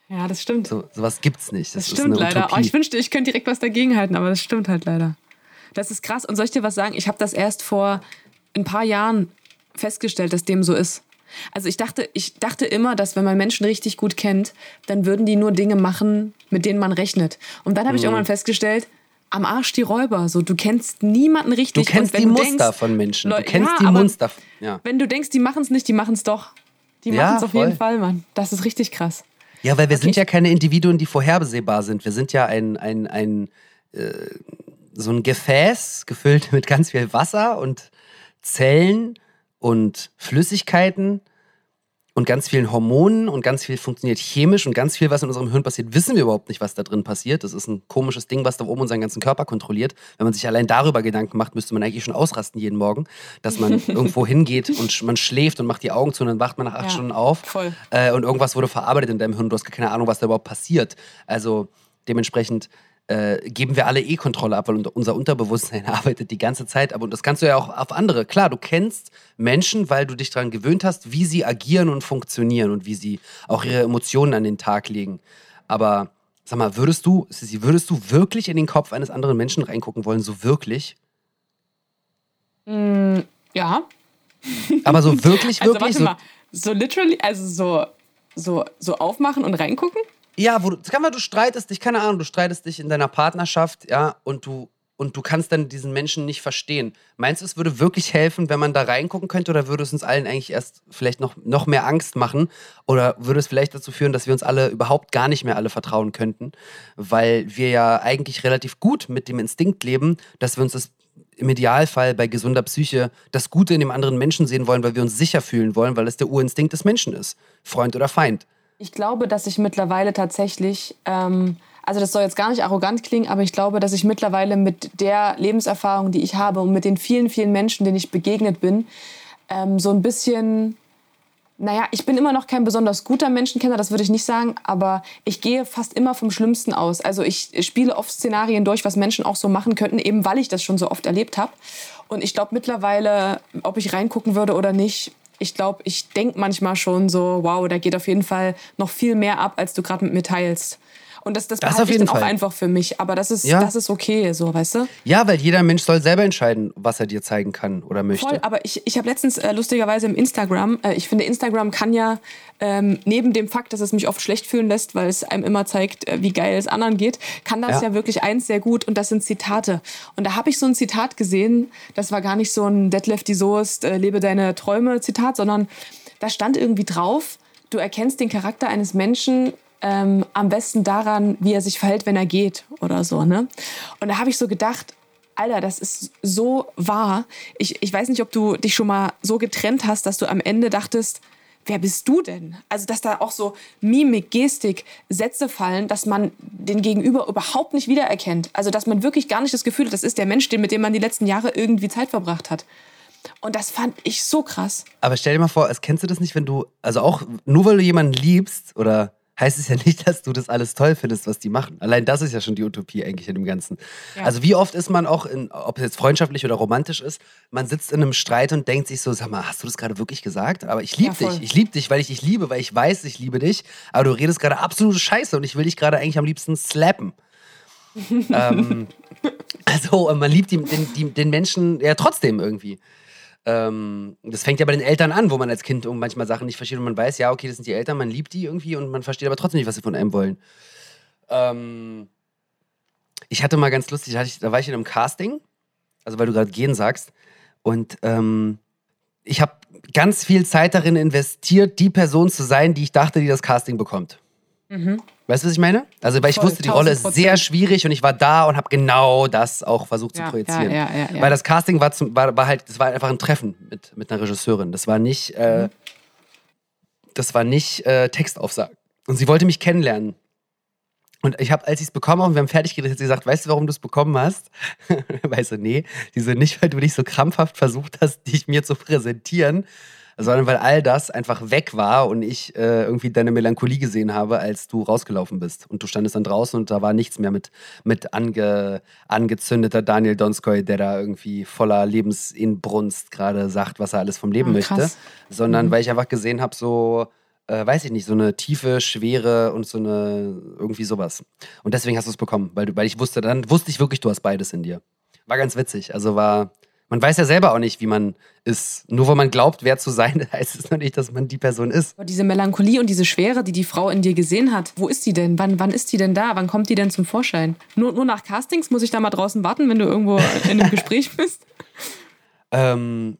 Ja, das stimmt. So, sowas gibt's nicht. das ist stimmt eine leider. Oh, ich wünschte, ich könnte direkt was dagegen halten, aber das stimmt halt leider. Das ist krass. Und soll ich dir was sagen? Ich habe das erst vor ein paar Jahren festgestellt, dass dem so ist. Also ich dachte, ich dachte immer, dass wenn man Menschen richtig gut kennt, dann würden die nur Dinge machen, mit denen man rechnet. Und dann habe Mhm. ich irgendwann festgestellt, am Arsch die Räuber. So, du kennst niemanden du richtig. kennst und die du Muster denkst, von Menschen. Du kennst ja, die Muster. Ja. Wenn du denkst, die machen es nicht, die machen es doch. Die machen es auf voll. jeden Fall, Mann. Das ist richtig krass. Ja, weil wir sind Okay. ja keine Individuen, die vorhersehbar sind. Wir sind ja ein, ein, ein äh, so ein Gefäß gefüllt mit ganz viel Wasser und Zellen und Flüssigkeiten und ganz vielen Hormonen und ganz viel funktioniert chemisch und ganz viel, was in unserem Hirn passiert, wissen wir überhaupt nicht, was da drin passiert. Das ist ein komisches Ding, was da oben unseren ganzen Körper kontrolliert. Wenn man sich allein darüber Gedanken macht, müsste man eigentlich schon ausrasten jeden Morgen, dass man irgendwo hingeht und man schläft und macht die Augen zu und dann wacht man nach acht Ja, Stunden auf voll. äh, und irgendwas wurde verarbeitet in deinem Hirn. Du hast gar keine Ahnung, was da überhaupt passiert. Also dementsprechend äh, geben wir alle eh Kontrolle ab, weil unser- Unterbewusstsein arbeitet die ganze Zeit ab. Und das kannst du ja auch auf andere. Klar, du kennst Menschen, weil du dich daran gewöhnt hast, wie sie agieren und funktionieren und wie sie auch ihre Emotionen an den Tag legen. Aber sag mal, würdest du, Sissi, würdest du wirklich in den Kopf eines anderen Menschen reingucken wollen? So wirklich? Ja. Aber so wirklich, Also wirklich? warte So, mal. So literally, also so, so, so aufmachen und reingucken? Ja, wo du, sag mal, du streitest dich, keine Ahnung, du streitest dich in deiner Partnerschaft, ja, und du, und du kannst dann diesen Menschen nicht verstehen. Meinst du, es würde wirklich helfen, wenn man da reingucken könnte, oder würde es uns allen eigentlich erst vielleicht noch, noch mehr Angst machen? Oder würde es vielleicht dazu führen, dass wir uns alle überhaupt gar nicht mehr alle vertrauen könnten? Weil wir ja eigentlich relativ gut mit dem Instinkt leben, dass wir uns das im Idealfall bei gesunder Psyche das Gute in dem anderen Menschen sehen wollen, weil wir uns sicher fühlen wollen, weil es der Urinstinkt des Menschen ist. Freund oder Feind. Ich glaube, dass ich mittlerweile tatsächlich, ähm, also das soll jetzt gar nicht arrogant klingen, aber ich glaube, dass ich mittlerweile mit der Lebenserfahrung, die ich habe und mit den vielen, vielen Menschen, denen ich begegnet bin, ähm, so ein bisschen, naja, ich bin immer noch kein besonders guter Menschenkenner, das würde ich nicht sagen, aber ich gehe fast immer vom Schlimmsten aus. Also ich spiele oft Szenarien durch, was Menschen auch so machen könnten, eben weil ich das schon so oft erlebt habe. Und ich glaube mittlerweile, ob ich reingucken würde oder nicht, ich glaube, ich denke manchmal schon so, wow, da geht auf jeden Fall noch viel mehr ab, als du gerade mit mir teilst. Und das, das, Das behalte ich dann auch Fall. einfach für mich. Aber das ist, Ja. das ist okay, so, weißt du? Ja, weil jeder Mensch soll selber entscheiden, was er dir zeigen kann oder möchte. Voll, aber ich, ich habe letztens äh, lustigerweise im Instagram, äh, ich finde, Instagram kann ja ähm, neben dem Fakt, dass es mich oft schlecht fühlen lässt, weil es einem immer zeigt, äh, wie geil es anderen geht, kann das Ja. ja. wirklich eins sehr gut und das sind Zitate. Und da habe ich so ein Zitat gesehen, das war gar nicht so ein Detlef die Soest, äh, lebe deine Träume Zitat, sondern da stand irgendwie drauf, du erkennst den Charakter eines Menschen ähm, am besten daran, wie er sich verhält, wenn er geht oder so. Ne? Und da habe ich so gedacht, Alter, das ist so wahr. Ich, ich weiß nicht, ob du dich schon mal so getrennt hast, dass du am Ende dachtest, wer bist du denn? Also, dass da auch so Mimik, Gestik, Sätze fallen, dass man den Gegenüber überhaupt nicht wiedererkennt. Also, dass man wirklich gar nicht das Gefühl hat, das ist der Mensch, mit dem man die letzten Jahre irgendwie Zeit verbracht hat. Und das fand ich so krass. Aber stell dir mal vor, als kennst du das nicht, wenn du, also auch nur weil du jemanden liebst, oder heißt es ja nicht, dass du das alles toll findest, was die machen. Allein das ist ja schon die Utopie eigentlich in dem Ganzen. Ja. Also wie oft ist man auch, in, ob es jetzt freundschaftlich oder romantisch ist, man sitzt in einem Streit und denkt sich so, sag mal, hast du das gerade wirklich gesagt? Aber ich liebe Ja, dich, ich liebe dich, weil ich dich liebe, weil ich weiß, ich liebe dich, aber du redest gerade absolute Scheiße und ich will dich gerade eigentlich am liebsten slappen. ähm, Also man liebt die, den, die, den Menschen ja trotzdem irgendwie. Ähm, das fängt ja bei den Eltern an, wo man als Kind manchmal Sachen nicht versteht und man weiß, ja, okay, das sind die Eltern, man liebt die irgendwie und man versteht aber trotzdem nicht, was sie von einem wollen. Ähm, ich hatte mal ganz lustig, da, ich, da war ich in einem Casting, also weil du gerade gehen sagst, und ähm, ich habe ganz viel Zeit darin investiert, die Person zu sein, die ich dachte, die das Casting bekommt. Mhm. Weißt du, was ich meine? Also, weil ich Voll, wusste, die Rolle ist sehr schwierig und ich war da und habe genau das auch versucht ja, zu projizieren. Ja, ja, weil das Casting war, zum, war, war, halt, das war einfach ein Treffen mit, mit einer Regisseurin. Das war nicht, äh, mhm. das war nicht äh, Textaufsagen. Und sie wollte mich kennenlernen. Und ich habe, als ich es bekommen habe und wir haben fertig geredet, hat sie gesagt, weißt du, warum du es bekommen hast? weißt du, nee, die so nicht, weil du dich so krampfhaft versucht hast, dich mir zu präsentieren, sondern weil all das einfach weg war und ich äh, irgendwie deine Melancholie gesehen habe, als du rausgelaufen bist. Und du standest dann draußen und da war nichts mehr mit, mit ange, angezündeter Daniel Donskoy, der da irgendwie voller Lebensinbrunst gerade sagt, was er alles vom Leben oh, möchte. Sondern mhm. weil ich einfach gesehen habe, so, äh, weiß ich nicht, so eine tiefe, schwere und so eine, irgendwie sowas. Und deswegen hast du es bekommen, weil, du, weil ich wusste, dann wusste ich wirklich, du hast beides in dir. War ganz witzig. Also war, man weiß ja selber auch nicht, wie man ist. Nur weil man glaubt, wer zu sein, heißt es noch nicht, dass man die Person ist. Aber diese Melancholie und diese Schwere, die die Frau in dir gesehen hat, wo ist die denn? Wann, wann ist die denn da? Wann kommt die denn zum Vorschein? Nur, nur nach Castings muss ich da mal draußen warten, wenn du irgendwo in einem Gespräch bist? ähm,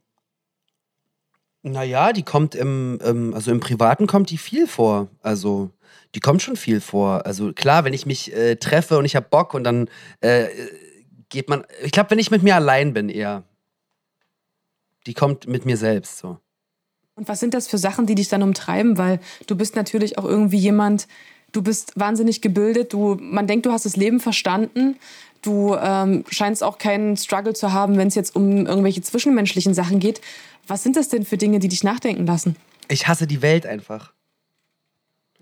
naja, die kommt im, ähm, also im Privaten kommt die viel vor. Also die kommt schon viel vor. Also klar, wenn ich mich äh, treffe und ich habe Bock und dann äh, geht man, ich glaube, wenn ich mit mir allein bin eher, die kommt mit mir selbst so. Und was sind das für Sachen, die dich dann umtreiben? Weil du bist natürlich auch irgendwie jemand, du bist wahnsinnig gebildet, du, man denkt, du hast das Leben verstanden. Du ähm, scheinst auch keinen Struggle zu haben, wenn es jetzt um irgendwelche zwischenmenschlichen Sachen geht. Was sind das denn für Dinge, die dich nachdenken lassen? Ich hasse die Welt einfach.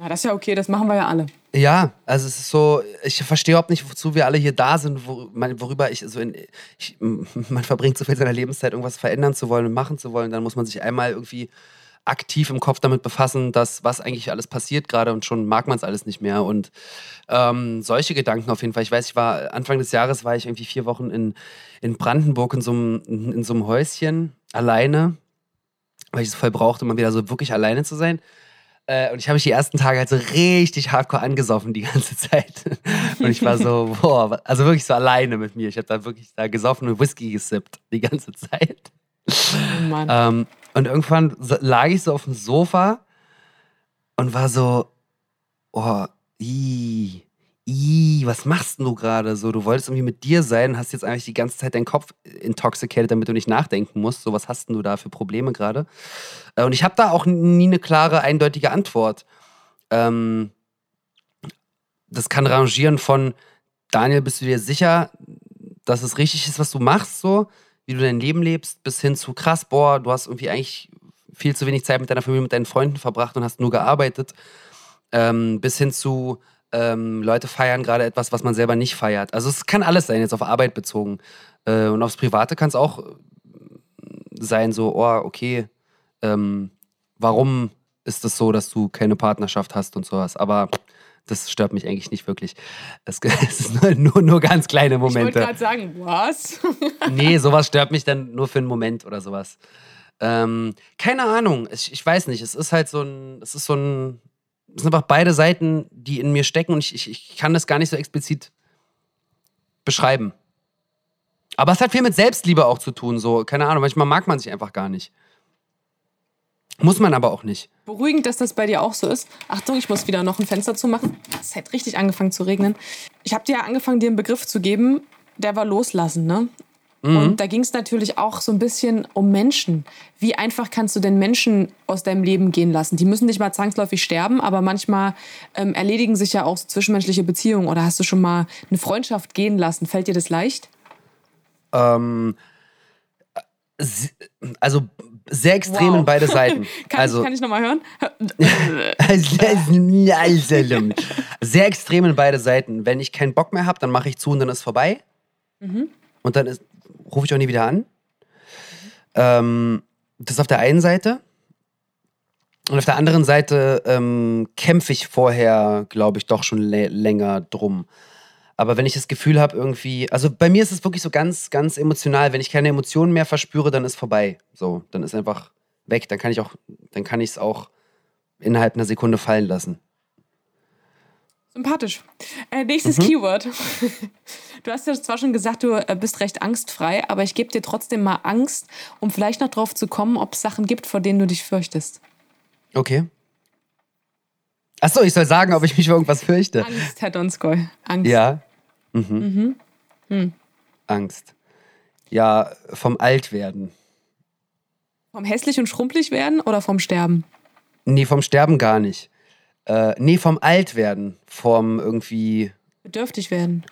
Ja, das ist ja okay, das machen wir ja alle. Ja, also es ist so, ich verstehe überhaupt nicht, wozu wir alle hier da sind, wo, worüber ich so in, ich, man verbringt so viel seiner Lebenszeit, irgendwas verändern zu wollen und machen zu wollen, dann muss man sich einmal irgendwie aktiv im Kopf damit befassen, dass was eigentlich alles passiert gerade und schon mag man es alles nicht mehr und ähm, solche Gedanken auf jeden Fall. Ich weiß, ich war Anfang des Jahres war ich irgendwie vier Wochen in, in Brandenburg in so einem, in so einem Häuschen alleine, weil ich es voll brauchte, mal wieder so wirklich alleine zu sein. Äh, und ich habe mich die ersten Tage halt so richtig hardcore angesoffen die ganze Zeit. Und ich war so, boah, also wirklich so alleine mit mir. Ich habe da wirklich da gesoffen und Whisky gesippt die ganze Zeit. Oh Mann. Ähm, und irgendwann lag ich so auf dem Sofa und war so, oh, ii, Was machst du gerade so? Du wolltest irgendwie mit dir sein, hast jetzt eigentlich die ganze Zeit deinen Kopf intoxicated, damit du nicht nachdenken musst. So, was hast du da für Probleme gerade? Äh, und ich habe da auch nie eine klare, eindeutige Antwort. Ähm, das kann rangieren von Daniel, bist du dir sicher, dass es richtig ist, was du machst, so wie du dein Leben lebst, bis hin zu krass, boah, du hast irgendwie eigentlich viel zu wenig Zeit mit deiner Familie, mit deinen Freunden verbracht und hast nur gearbeitet, ähm, bis hin zu ähm, Leute feiern gerade etwas, was man selber nicht feiert. Also es kann alles sein, jetzt auf Arbeit bezogen. Äh, und aufs Private kann es auch äh, sein, so, oh, okay, ähm, warum ist es so, dass du keine Partnerschaft hast und sowas. Aber das stört mich eigentlich nicht wirklich. Es, es ist nur, nur, nur, ganz kleine Momente. Ich wollte gerade sagen, was? nee, sowas stört mich dann nur für einen Moment oder sowas. Ähm, keine Ahnung, ich, ich, weiß nicht. Es ist halt so ein, es ist so ein, es sind einfach beide Seiten, die in mir stecken und ich, ich, ich kann das gar nicht so explizit beschreiben. Aber es hat viel mit Selbstliebe auch zu tun, so, keine Ahnung, manchmal mag man sich einfach gar nicht. Muss man aber auch nicht. Beruhigend, dass das bei dir auch so ist. Achtung, ich muss wieder noch ein Fenster zumachen. Es hat richtig angefangen zu regnen. Ich habe dir ja angefangen, dir einen Begriff zu geben, der war loslassen, ne? Mhm. Und da ging es natürlich auch so ein bisschen um Menschen. Wie einfach kannst du denn Menschen aus deinem Leben gehen lassen? Die müssen nicht mal zwangsläufig sterben, aber manchmal ähm, erledigen sich ja auch so zwischenmenschliche Beziehungen. Oder hast du schon mal eine Freundschaft gehen lassen? Fällt dir das leicht? Ähm, also sehr extrem wow. in beide Seiten. kann, also, ich, kann ich nochmal hören? sehr extrem in beide Seiten. Wenn ich keinen Bock mehr habe, dann mache ich zu und dann ist vorbei. Mhm. Und dann ist, rufe ich auch nie wieder an. Ähm, das auf der einen Seite. Und auf der anderen Seite ähm, kämpfe ich vorher, glaube ich, doch schon länger drum. Aber wenn ich das Gefühl habe, irgendwie, also bei mir ist es wirklich so ganz, ganz emotional. Wenn ich keine Emotionen mehr verspüre, dann ist vorbei. So, dann ist einfach weg. Dann kann ich auch, dann kann ich es auch innerhalb einer Sekunde fallen lassen. Sympathisch. Äh, nächstes mhm. Keyword. Du hast ja zwar schon gesagt, du äh, bist recht angstfrei, aber ich gebe dir trotzdem mal Angst, um vielleicht noch drauf zu kommen, ob es Sachen gibt, vor denen du dich fürchtest. Okay. Achso, ich soll sagen, ob ich mich vor irgendwas fürchte. Angst, Herr Donskoy. Angst. Ja. Mhm. Mhm. Hm. Angst. Ja, vom Altwerden. Vom hässlich und schrumpelig werden oder vom Sterben? Nee, vom Sterben gar nicht. Äh, nee, vom Altwerden. Vom irgendwie. Bedürftig werden.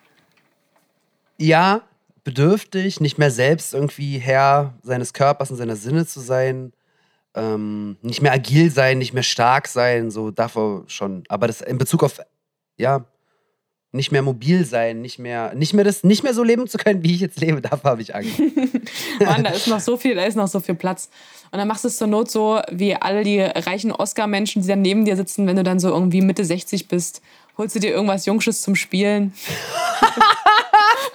Ja, bedürftig, nicht mehr selbst irgendwie Herr seines Körpers und seiner Sinne zu sein. Ähm, nicht mehr agil sein, nicht mehr stark sein, so davor schon. Aber das in Bezug auf, ja, nicht mehr mobil sein, nicht mehr, nicht mehr das, nicht mehr so leben zu können, wie ich jetzt lebe, davor habe ich Angst. Mann, da ist noch so viel, da ist noch so viel Platz. Und dann machst du es zur Not so, wie all die reichen Oscar-Menschen, die dann neben dir sitzen, wenn du dann so irgendwie Mitte 60 bist, holst du dir irgendwas Jungsches zum Spielen.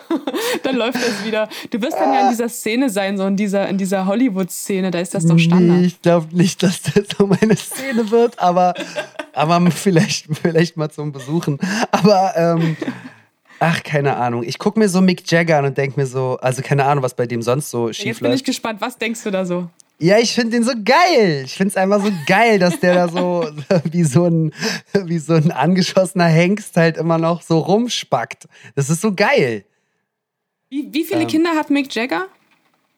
dann läuft das wieder. Du wirst dann ja in dieser Szene sein, so in dieser, in dieser Hollywood-Szene, da ist das doch Standard. Nee, ich glaube nicht, dass das so meine Szene wird, aber, aber vielleicht, vielleicht mal zum Besuchen. Aber ähm, ach, keine Ahnung. Ich gucke mir so Mick Jagger an und denke mir so, also keine Ahnung, was bei dem sonst so schief Jetzt bin ich gespannt, was denkst du da so? Ja, ich finde den so geil. Ich finde es einfach so geil, dass der da so wie so, ein, wie so ein angeschossener Hengst halt immer noch so rumspackt. Das ist so geil. Wie, wie viele ähm, Kinder hat Mick Jagger?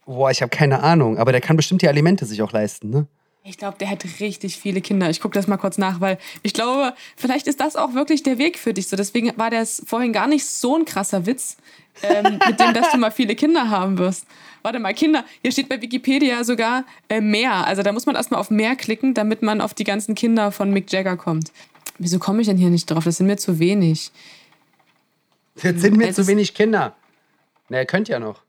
Boah, ich habe keine Ahnung, aber der kann bestimmt die Alimente sich auch leisten, ne? Ich glaube, der hat richtig viele Kinder. Ich gucke das mal kurz nach, weil ich glaube, vielleicht ist das auch wirklich der Weg für dich. So, deswegen war das vorhin gar nicht so ein krasser Witz, ähm, mit dem, dass du mal viele Kinder haben wirst. Warte mal, Kinder. Hier steht bei Wikipedia sogar äh, mehr. Also da muss man erstmal auf mehr klicken, damit man auf die ganzen Kinder von Mick Jagger kommt. Wieso komme ich denn hier nicht drauf? Das sind mir zu wenig. Jetzt sind mir zu wenig Kinder. Na, ihr könnt ja noch.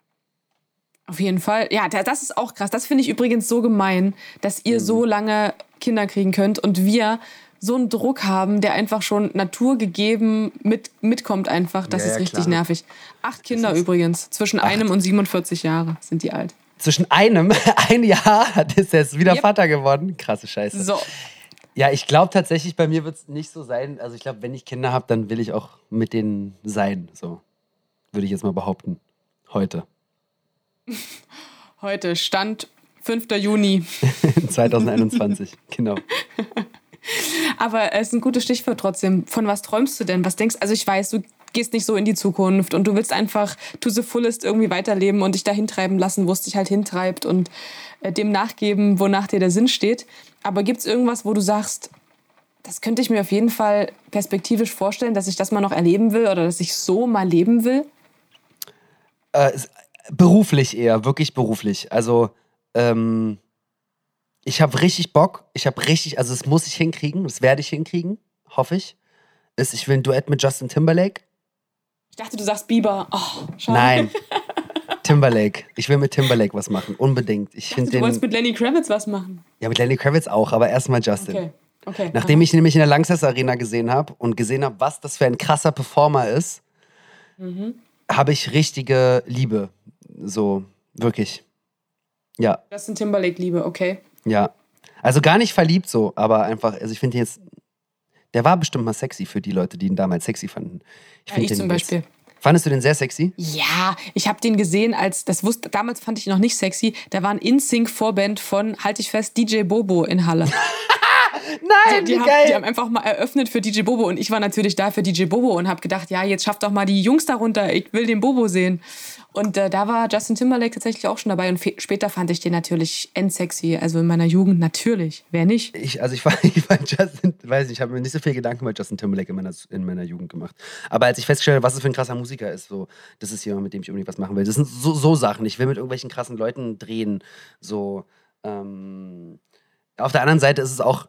Auf jeden Fall. Ja, das ist auch krass. Das finde ich übrigens so gemein, dass ihr mhm. so lange Kinder kriegen könnt und wir so einen Druck haben, der einfach schon naturgegeben mit, mitkommt einfach. Das ja, ist richtig klar. nervig. Acht Kinder übrigens. Zwischen acht. einem und 47 Jahre sind die alt. Zwischen einem, ein Jahr ist er jetzt wieder yep. Vater geworden. Krasse Scheiße. So. Ja, ich glaube tatsächlich, bei mir wird es nicht so sein. Also ich glaube, wenn ich Kinder habe, dann will ich auch mit denen sein. So würde ich jetzt mal behaupten. Heute. Heute, Stand 5. Juni. 2021, genau. Aber es ist ein gutes Stichwort trotzdem. Von was träumst du denn? Was denkst du? Also ich weiß, du gehst nicht so in die Zukunft und du willst einfach to the fullest irgendwie weiterleben und dich dahin treiben lassen, wo es dich halt hintreibt und äh, dem nachgeben, wonach dir der Sinn steht. Aber gibt es irgendwas, wo du sagst, das könnte ich mir auf jeden Fall perspektivisch vorstellen, dass ich das mal noch erleben will oder dass ich so mal leben will? Äh, beruflich eher, wirklich beruflich. Also, ähm, ich habe richtig Bock. Ich habe richtig, also das muss ich hinkriegen, das werde ich hinkriegen, hoffe ich. Ist, ich will ein Duett mit Justin Timberlake. Ich dachte, du sagst Bieber. Oh, schade. Nein. Timberlake. Ich will mit Timberlake was machen, unbedingt. Ich, dachte, du den, wolltest mit Lenny Kravitz was machen. Ja, mit Lenny Kravitz auch, aber erstmal Justin. Okay. Okay, Nachdem aha. ich ihn nämlich in der Langsess Arena gesehen habe und gesehen habe, was das für ein krasser Performer ist, mhm habe ich richtige Liebe. So, wirklich. Ja. Das sind Timberlake-Liebe, okay. Ja. Also gar nicht verliebt so, aber einfach, also ich finde jetzt, der war bestimmt mal sexy für die Leute, die ihn damals sexy fanden. Ich, ja, ich zum Beispiel. Jetzt, Fandest du den sehr sexy? Ja, ich habe den gesehen als, das wusste, damals fand ich ihn noch nicht sexy. Da war ein In-Sync-Vorband von, halte ich fest, DJ Bobo in Halle. Nein, so, die, wie haben, geil. die haben einfach mal eröffnet für DJ Bobo und ich war natürlich da für DJ Bobo und habe gedacht, ja, jetzt schafft doch mal die Jungs darunter, ich will den Bobo sehen. Und äh, da war Justin Timberlake tatsächlich auch schon dabei und später fand ich den natürlich endsexy, also in meiner Jugend natürlich, wer nicht? Ich, also ich war, ich war Justin, weiß nicht, ich habe mir nicht so viel Gedanken über Justin Timberlake in meiner, in meiner Jugend gemacht. Aber als ich festgestellt habe, was es für ein krasser Musiker ist, so, das ist jemand, mit dem ich unbedingt was machen will. Das sind so, so Sachen. Ich will mit irgendwelchen krassen Leuten drehen, so. Ähm, auf der anderen Seite ist es auch,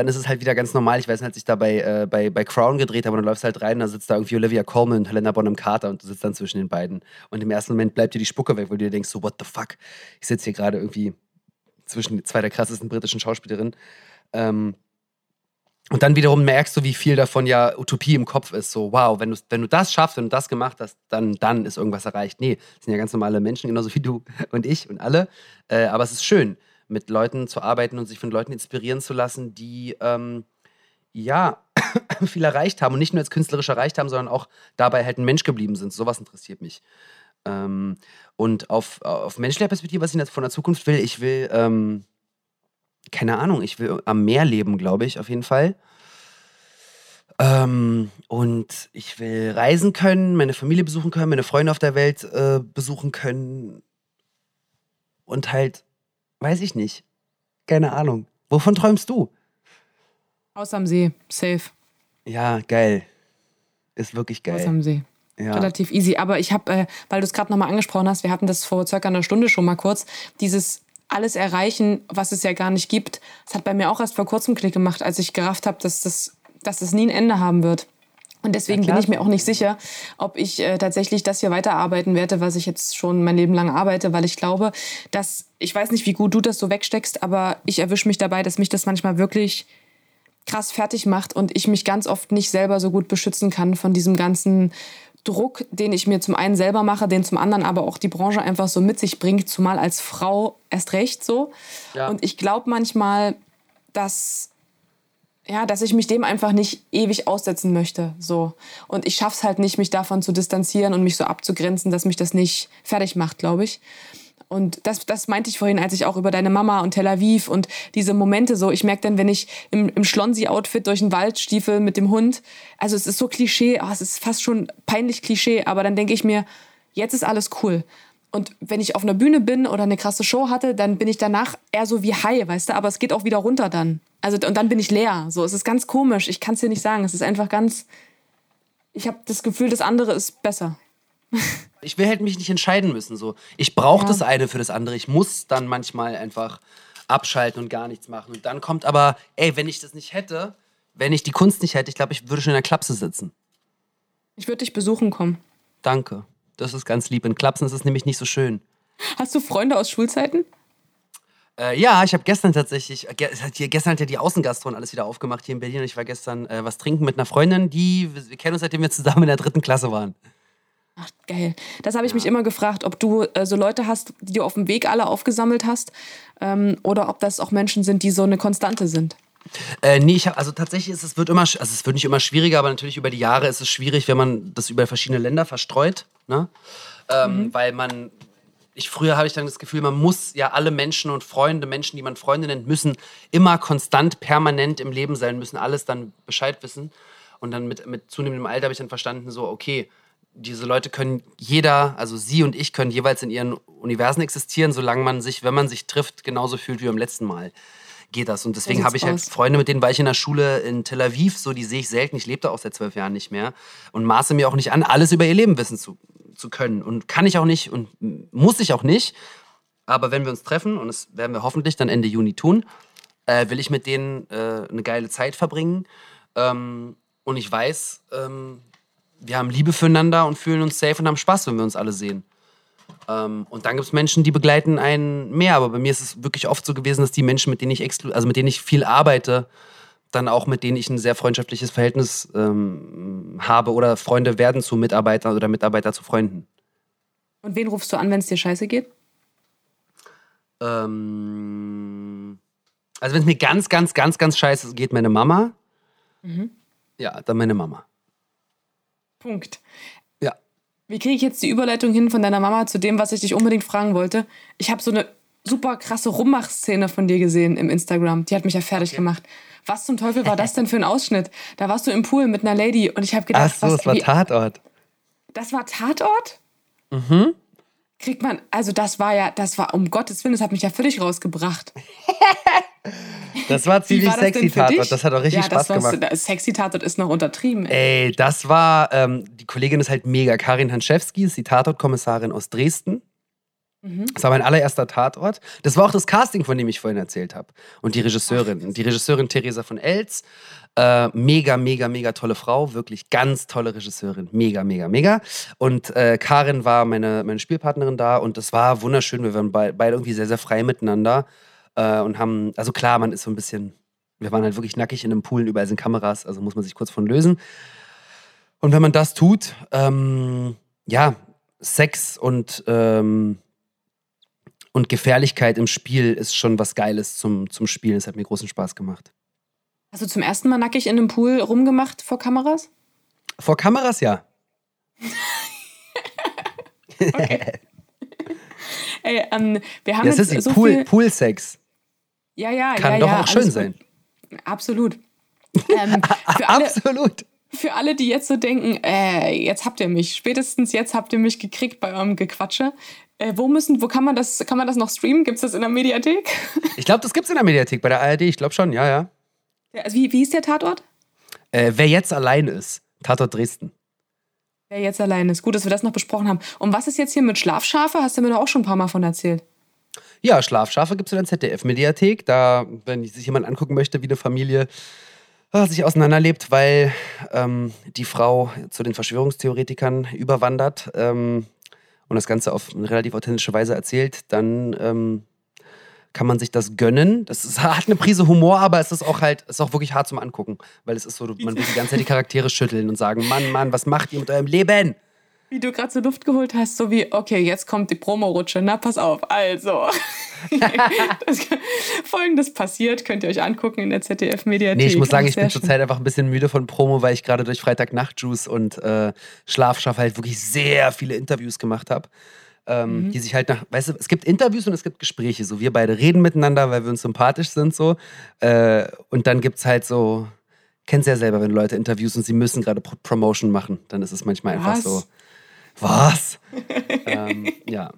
dann ist es halt wieder ganz normal. Ich weiß nicht, als ich da bei, äh, bei, bei Crown gedreht habe und dann läufst halt rein, da sitzt da irgendwie Olivia Colman und Helena Bonham Carter und du sitzt dann zwischen den beiden. Und im ersten Moment bleibt dir die Spucke weg, weil du dir denkst, so, what the fuck? Ich sitze hier gerade irgendwie zwischen zwei der krassesten britischen Schauspielerinnen. Ähm, und dann wiederum merkst du, wie viel davon ja Utopie im Kopf ist. So, wow, wenn du, wenn du das schaffst, wenn du das gemacht hast, dann, dann ist irgendwas erreicht. Nee, das sind ja ganz normale Menschen, genauso wie du und ich und alle. Äh, aber es ist schön, mit Leuten zu arbeiten und sich von Leuten inspirieren zu lassen, die ähm, ja viel erreicht haben und nicht nur als künstlerisch erreicht haben, sondern auch dabei halt ein Mensch geblieben sind. Sowas interessiert mich. Ähm, und auf, auf menschlicher Perspektive, was ich von der Zukunft will, ich will. Ähm, keine Ahnung, ich will am Meer leben, glaube ich, auf jeden Fall. Ähm, und ich will reisen können, meine Familie besuchen können, meine Freunde auf der Welt äh, besuchen können. Und halt, weiß ich nicht. Keine Ahnung. Wovon träumst du? Aus am See, safe. Ja, geil. Ist wirklich geil. Aus am See. Ja. Relativ easy. Aber ich habe, äh, weil du es gerade nochmal angesprochen hast, wir hatten das vor circa einer Stunde schon mal kurz, dieses alles erreichen, was es ja gar nicht gibt. Das hat bei mir auch erst vor kurzem Klick gemacht, als ich gerafft habe, dass das, dass das nie ein Ende haben wird. Und deswegen bin ich mir auch nicht sicher, ob ich äh, tatsächlich das hier weiterarbeiten werde, was ich jetzt schon mein Leben lang arbeite, weil ich glaube, dass, ich weiß nicht, wie gut du das so wegsteckst, aber ich erwische mich dabei, dass mich das manchmal wirklich krass fertig macht und ich mich ganz oft nicht selber so gut beschützen kann von diesem ganzen Druck, den ich mir zum einen selber mache, den zum anderen aber auch die Branche einfach so mit sich bringt, zumal als Frau erst recht so. Ja. Und ich glaube manchmal, dass ja, dass ich mich dem einfach nicht ewig aussetzen möchte, so. Und ich schaff's halt nicht, mich davon zu distanzieren und mich so abzugrenzen, dass mich das nicht fertig macht, glaube ich. Und das, das meinte ich vorhin, als ich auch über deine Mama und Tel Aviv und diese Momente so, ich merke dann, wenn ich im, im Schlonsi-Outfit durch den Wald stiefel mit dem Hund, also es ist so Klischee, oh, es ist fast schon peinlich Klischee, aber dann denke ich mir, jetzt ist alles cool. Und wenn ich auf einer Bühne bin oder eine krasse Show hatte, dann bin ich danach eher so wie High, weißt du, aber es geht auch wieder runter dann. Also und dann bin ich leer. So, es ist ganz komisch. Ich kann es dir nicht sagen. Es ist einfach ganz. Ich habe das Gefühl, das andere ist besser. Ich will halt mich nicht entscheiden müssen. So. Ich brauche ja. das eine für das andere. Ich muss dann manchmal einfach abschalten und gar nichts machen. Und dann kommt aber, ey, wenn ich das nicht hätte, wenn ich die Kunst nicht hätte, ich glaube, ich würde schon in der Klapse sitzen. Ich würde dich besuchen kommen. Danke. Das ist ganz lieb. In Klapsen ist es nämlich nicht so schön. Hast du Freunde aus Schulzeiten? Äh, ja, ich habe gestern tatsächlich, ge hier, gestern hat ja die Außengastron alles wieder aufgemacht hier in Berlin und ich war gestern äh, was trinken mit einer Freundin, die, wir kennen uns seitdem wir zusammen in der dritten Klasse waren. Ach, geil. Das habe ich ja. mich immer gefragt, ob du äh, so Leute hast, die du auf dem Weg alle aufgesammelt hast ähm, oder ob das auch Menschen sind, die so eine Konstante sind. Äh, nee, ich hab, also tatsächlich ist es wird immer, also es wird nicht immer schwieriger, aber natürlich über die Jahre ist es schwierig, wenn man das über verschiedene Länder verstreut, ne? Ähm, mhm. Weil man, ich früher habe ich dann das Gefühl, man muss ja alle Menschen und Freunde, Menschen, die man Freunde nennt, müssen immer konstant, permanent im Leben sein, müssen alles dann Bescheid wissen. Und dann mit, mit zunehmendem Alter habe ich dann verstanden, so, okay, diese Leute können jeder, also sie und ich können jeweils in ihren Universen existieren, solange man sich, wenn man sich trifft, genauso fühlt wie beim letzten Mal. Geht das. Und deswegen habe ich halt Freunde, mit denen war ich in der Schule in Tel Aviv, so die sehe ich selten. Ich lebe da auch seit zwölf Jahren nicht mehr und maße mir auch nicht an, alles über ihr Leben wissen zu, zu können. Und kann ich auch nicht und muss ich auch nicht. Aber wenn wir uns treffen, und das werden wir hoffentlich dann Ende Juni tun, äh, will ich mit denen äh, eine geile Zeit verbringen. Ähm, und ich weiß, ähm, wir haben Liebe füreinander und fühlen uns safe und haben Spaß, wenn wir uns alle sehen. Ähm, und dann gibt es Menschen, die begleiten einen mehr. Aber bei mir ist es wirklich oft so gewesen, dass die Menschen, mit denen ich, also mit denen ich viel arbeite, dann auch mit denen ich ein sehr freundschaftliches Verhältnis ähm, habe oder Freunde werden zu Mitarbeitern oder Mitarbeiter zu Freunden. Und wen rufst du an, wenn es dir scheiße geht? Ähm, also wenn es mir ganz, ganz, ganz, ganz scheiße geht, meine Mama. Mhm. Ja, dann meine Mama. Punkt. Wie kriege ich jetzt die Überleitung hin von deiner Mama zu dem, was ich dich unbedingt fragen wollte? Ich habe so eine super krasse Rummach-Szene von dir gesehen im Instagram. Die hat mich ja fertig okay. gemacht. Was zum Teufel war das denn für ein Ausschnitt? Da warst du im Pool mit einer Lady und ich habe gedacht, Ach so, was, das war wie, Tatort. Das war Tatort? Mhm. Kriegt man, also das war ja, das war um Gottes Willen, das hat mich ja völlig rausgebracht. Das war ziemlich war sexy Tatort. Das hat auch richtig ja, Spaß gemacht. Sexy Tatort ist noch untertrieben. Ey, ey das war, ähm, die Kollegin ist halt mega. Karin Hanschewski ist die Tatortkommissarin aus Dresden. Mhm. Das war mein allererster Tatort. Das war auch das Casting, von dem ich vorhin erzählt habe. Und die Regisseurin. Ach, die Regisseurin Theresa von Elz. Äh, mega, mega, mega tolle Frau. Wirklich ganz tolle Regisseurin. Mega, mega, mega. Und äh, Karin war meine, meine Spielpartnerin da. Und das war wunderschön. Wir waren beide irgendwie sehr, sehr frei miteinander äh, und haben, also klar, man ist so ein bisschen Wir waren halt wirklich nackig in einem Pool, überall sind Kameras, also muss man sich kurz von lösen. Und wenn man das tut, ähm, ja, Sex und, ähm, und Gefährlichkeit im Spiel ist schon was Geiles zum, zum Spielen. Es hat mir großen Spaß gemacht. Hast du zum ersten Mal nackig in einem Pool rumgemacht vor Kameras? Vor Kameras, ja. okay. Ey, ähm, wir haben das jetzt ist so Pool, viel... Poolsex. Ja, ja, Kann ja, doch ja, auch schön sein. Absolut. Ähm, für, alle, Absolut. für alle, die jetzt so denken, äh, jetzt habt ihr mich, spätestens jetzt habt ihr mich gekriegt bei eurem Gequatsche. Äh, wo müssen, wo kann man das, kann man das noch streamen? Gibt es das in der Mediathek? Ich glaube, das gibt es in der Mediathek bei der ARD. Ich glaube schon, ja, ja. Ja, Also wie, wie ist der Tatort? Äh, wer jetzt allein ist, Tatort Dresden. Wer jetzt allein ist. Gut, dass wir das noch besprochen haben. Und was ist jetzt hier mit Schlafschafe? Hast du mir doch auch schon ein paar Mal von erzählt. Ja, Schlafschafe gibt es in der ZDF-Mediathek. Da, wenn sich jemand angucken möchte, wie eine Familie äh, sich auseinanderlebt, weil ähm, die Frau zu den Verschwörungstheoretikern überwandert ähm, und das Ganze auf eine relativ authentische Weise erzählt, dann ähm, kann man sich das gönnen. Das ist, hat eine Prise Humor, aber es ist auch halt, es ist auch wirklich hart zum Angucken, weil es ist so, man will die ganze Zeit die Charaktere schütteln und sagen, Mann, Mann, was macht ihr mit eurem Leben? Wie du gerade so Luft geholt hast, so wie, okay, jetzt kommt die Promo-Rutsche. Na, pass auf. Also, das, folgendes passiert, könnt ihr euch angucken in der ZDF-Mediathek. Nee, ich muss sagen, ich bin zurzeit einfach ein bisschen müde von Promo, weil ich gerade durch Freitag-Nacht-Juice und äh, Schlafschaff halt wirklich sehr viele Interviews gemacht habe. Ähm, Mhm. Die sich halt nach, weißt du, es gibt Interviews und es gibt Gespräche. So, wir beide reden miteinander, weil wir uns sympathisch sind, so. Äh, und dann gibt es halt so, kennst ja selber, wenn Leute interviewst und sie müssen gerade Pro Promotion machen, dann ist es manchmal einfach Was? so, was? ähm, ja.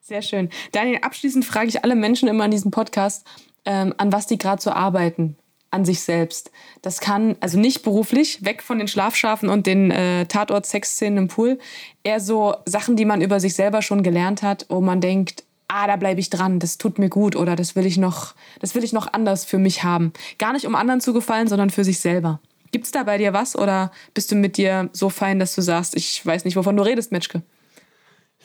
Sehr schön. Daniel, abschließend frage ich alle Menschen immer in diesem Podcast, ähm, an was die gerade so arbeiten. An sich selbst. Das kann, also nicht beruflich, weg von den Schlafschafen und den äh, Tatort-Sexszenen im Pool. Eher so Sachen, die man über sich selber schon gelernt hat, wo man denkt, ah, da bleibe ich dran, das tut mir gut oder das will ich noch, das will ich noch anders für mich haben. Gar nicht um anderen zu gefallen, sondern für sich selber. Gibt's da bei dir was oder bist du mit dir so fein, dass du sagst, ich weiß nicht, wovon du redest, Metschke?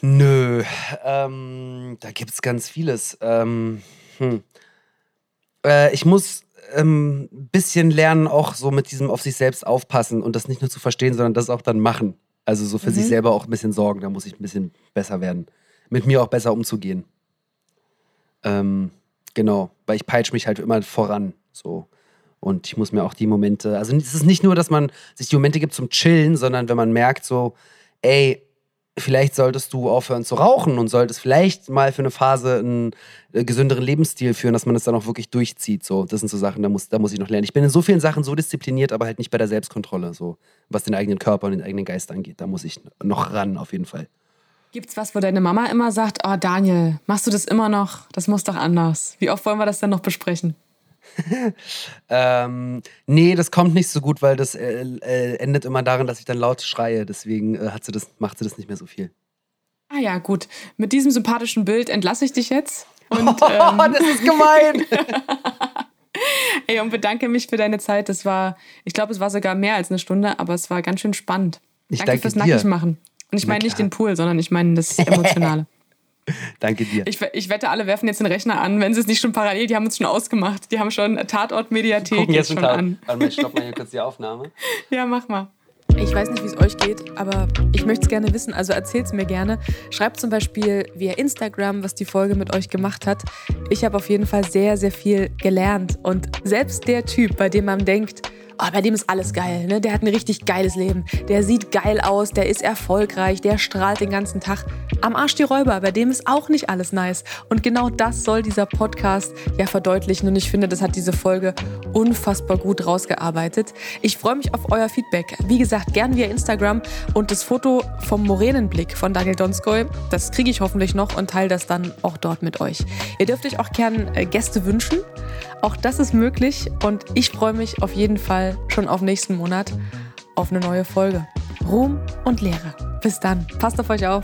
Nö, ähm, da gibt es ganz vieles. Ähm, hm. äh, ich muss ein ähm, bisschen lernen, auch so mit diesem auf sich selbst aufpassen und das nicht nur zu verstehen, sondern das auch dann machen. Also so für sich selber auch ein bisschen sorgen, da muss ich ein bisschen besser werden. Mit mir auch besser umzugehen. Ähm, genau, weil ich peitsche mich halt immer voran. So. Und ich muss mir auch die Momente, also es ist nicht nur, dass man sich die Momente gibt zum Chillen, sondern wenn man merkt, so, ey, vielleicht solltest du aufhören zu rauchen und solltest vielleicht mal für eine Phase einen äh, gesünderen Lebensstil führen, dass man das dann auch wirklich durchzieht. So, das sind so Sachen, da muss, da muss ich noch lernen. Ich bin in so vielen Sachen so diszipliniert, aber halt nicht bei der Selbstkontrolle, so was den eigenen Körper und den eigenen Geist angeht. Da muss ich noch ran, auf jeden Fall. Gibt's was, wo deine Mama immer sagt, oh Daniel, machst du das immer noch? Das muss doch anders. Wie oft wollen wir das dann noch besprechen? Ähm, nee, das kommt nicht so gut, weil das äh, äh, endet immer darin, dass ich dann laut schreie. Deswegen äh, hat sie das, macht sie das nicht mehr so viel. Ah ja, gut. Mit diesem sympathischen Bild entlasse ich dich jetzt. Und, oh, ähm, das ist gemein! ey, und bedanke mich für deine Zeit. Das war, ich glaube, es war sogar mehr als eine Stunde, aber es war ganz schön spannend. Ich danke danke fürs dir. Nackig machen. Und ich meine nicht den Pool, sondern ich meine das Emotionale. Danke dir. Ich, ich wette, alle werfen jetzt den Rechner an, wenn sie es nicht schon parallel, die haben uns schon ausgemacht. Die haben schon Tatort-Mediathek Gucken jetzt schon schon an. Warte mal, ich stopp mal hier kurz die Aufnahme. Ja, mach mal. Ich weiß nicht, wie es euch geht, aber ich möchte es gerne wissen, also erzählt es mir gerne. Schreibt zum Beispiel via Instagram, was die Folge mit euch gemacht hat. Ich habe auf jeden Fall sehr, sehr viel gelernt. Und selbst der Typ, bei dem man denkt, oh, bei dem ist alles geil, ne? der hat ein richtig geiles Leben, der sieht geil aus, der ist erfolgreich, der strahlt den ganzen Tag. Am Arsch die Räuber, bei dem ist auch nicht alles nice. Und genau das soll dieser Podcast ja verdeutlichen. Und ich finde, das hat diese Folge unfassbar gut rausgearbeitet. Ich freue mich auf euer Feedback. Wie gesagt, gern via Instagram und das Foto vom Moränenblick von Daniel Donskoy, das kriege ich hoffentlich noch und teile das dann auch dort mit euch. Ihr dürft euch auch gern äh, Gäste wünschen. Auch das ist möglich und ich freue mich auf jeden Fall schon auf nächsten Monat auf eine neue Folge. Ruhm und Lehre. Bis dann. Passt auf euch auf.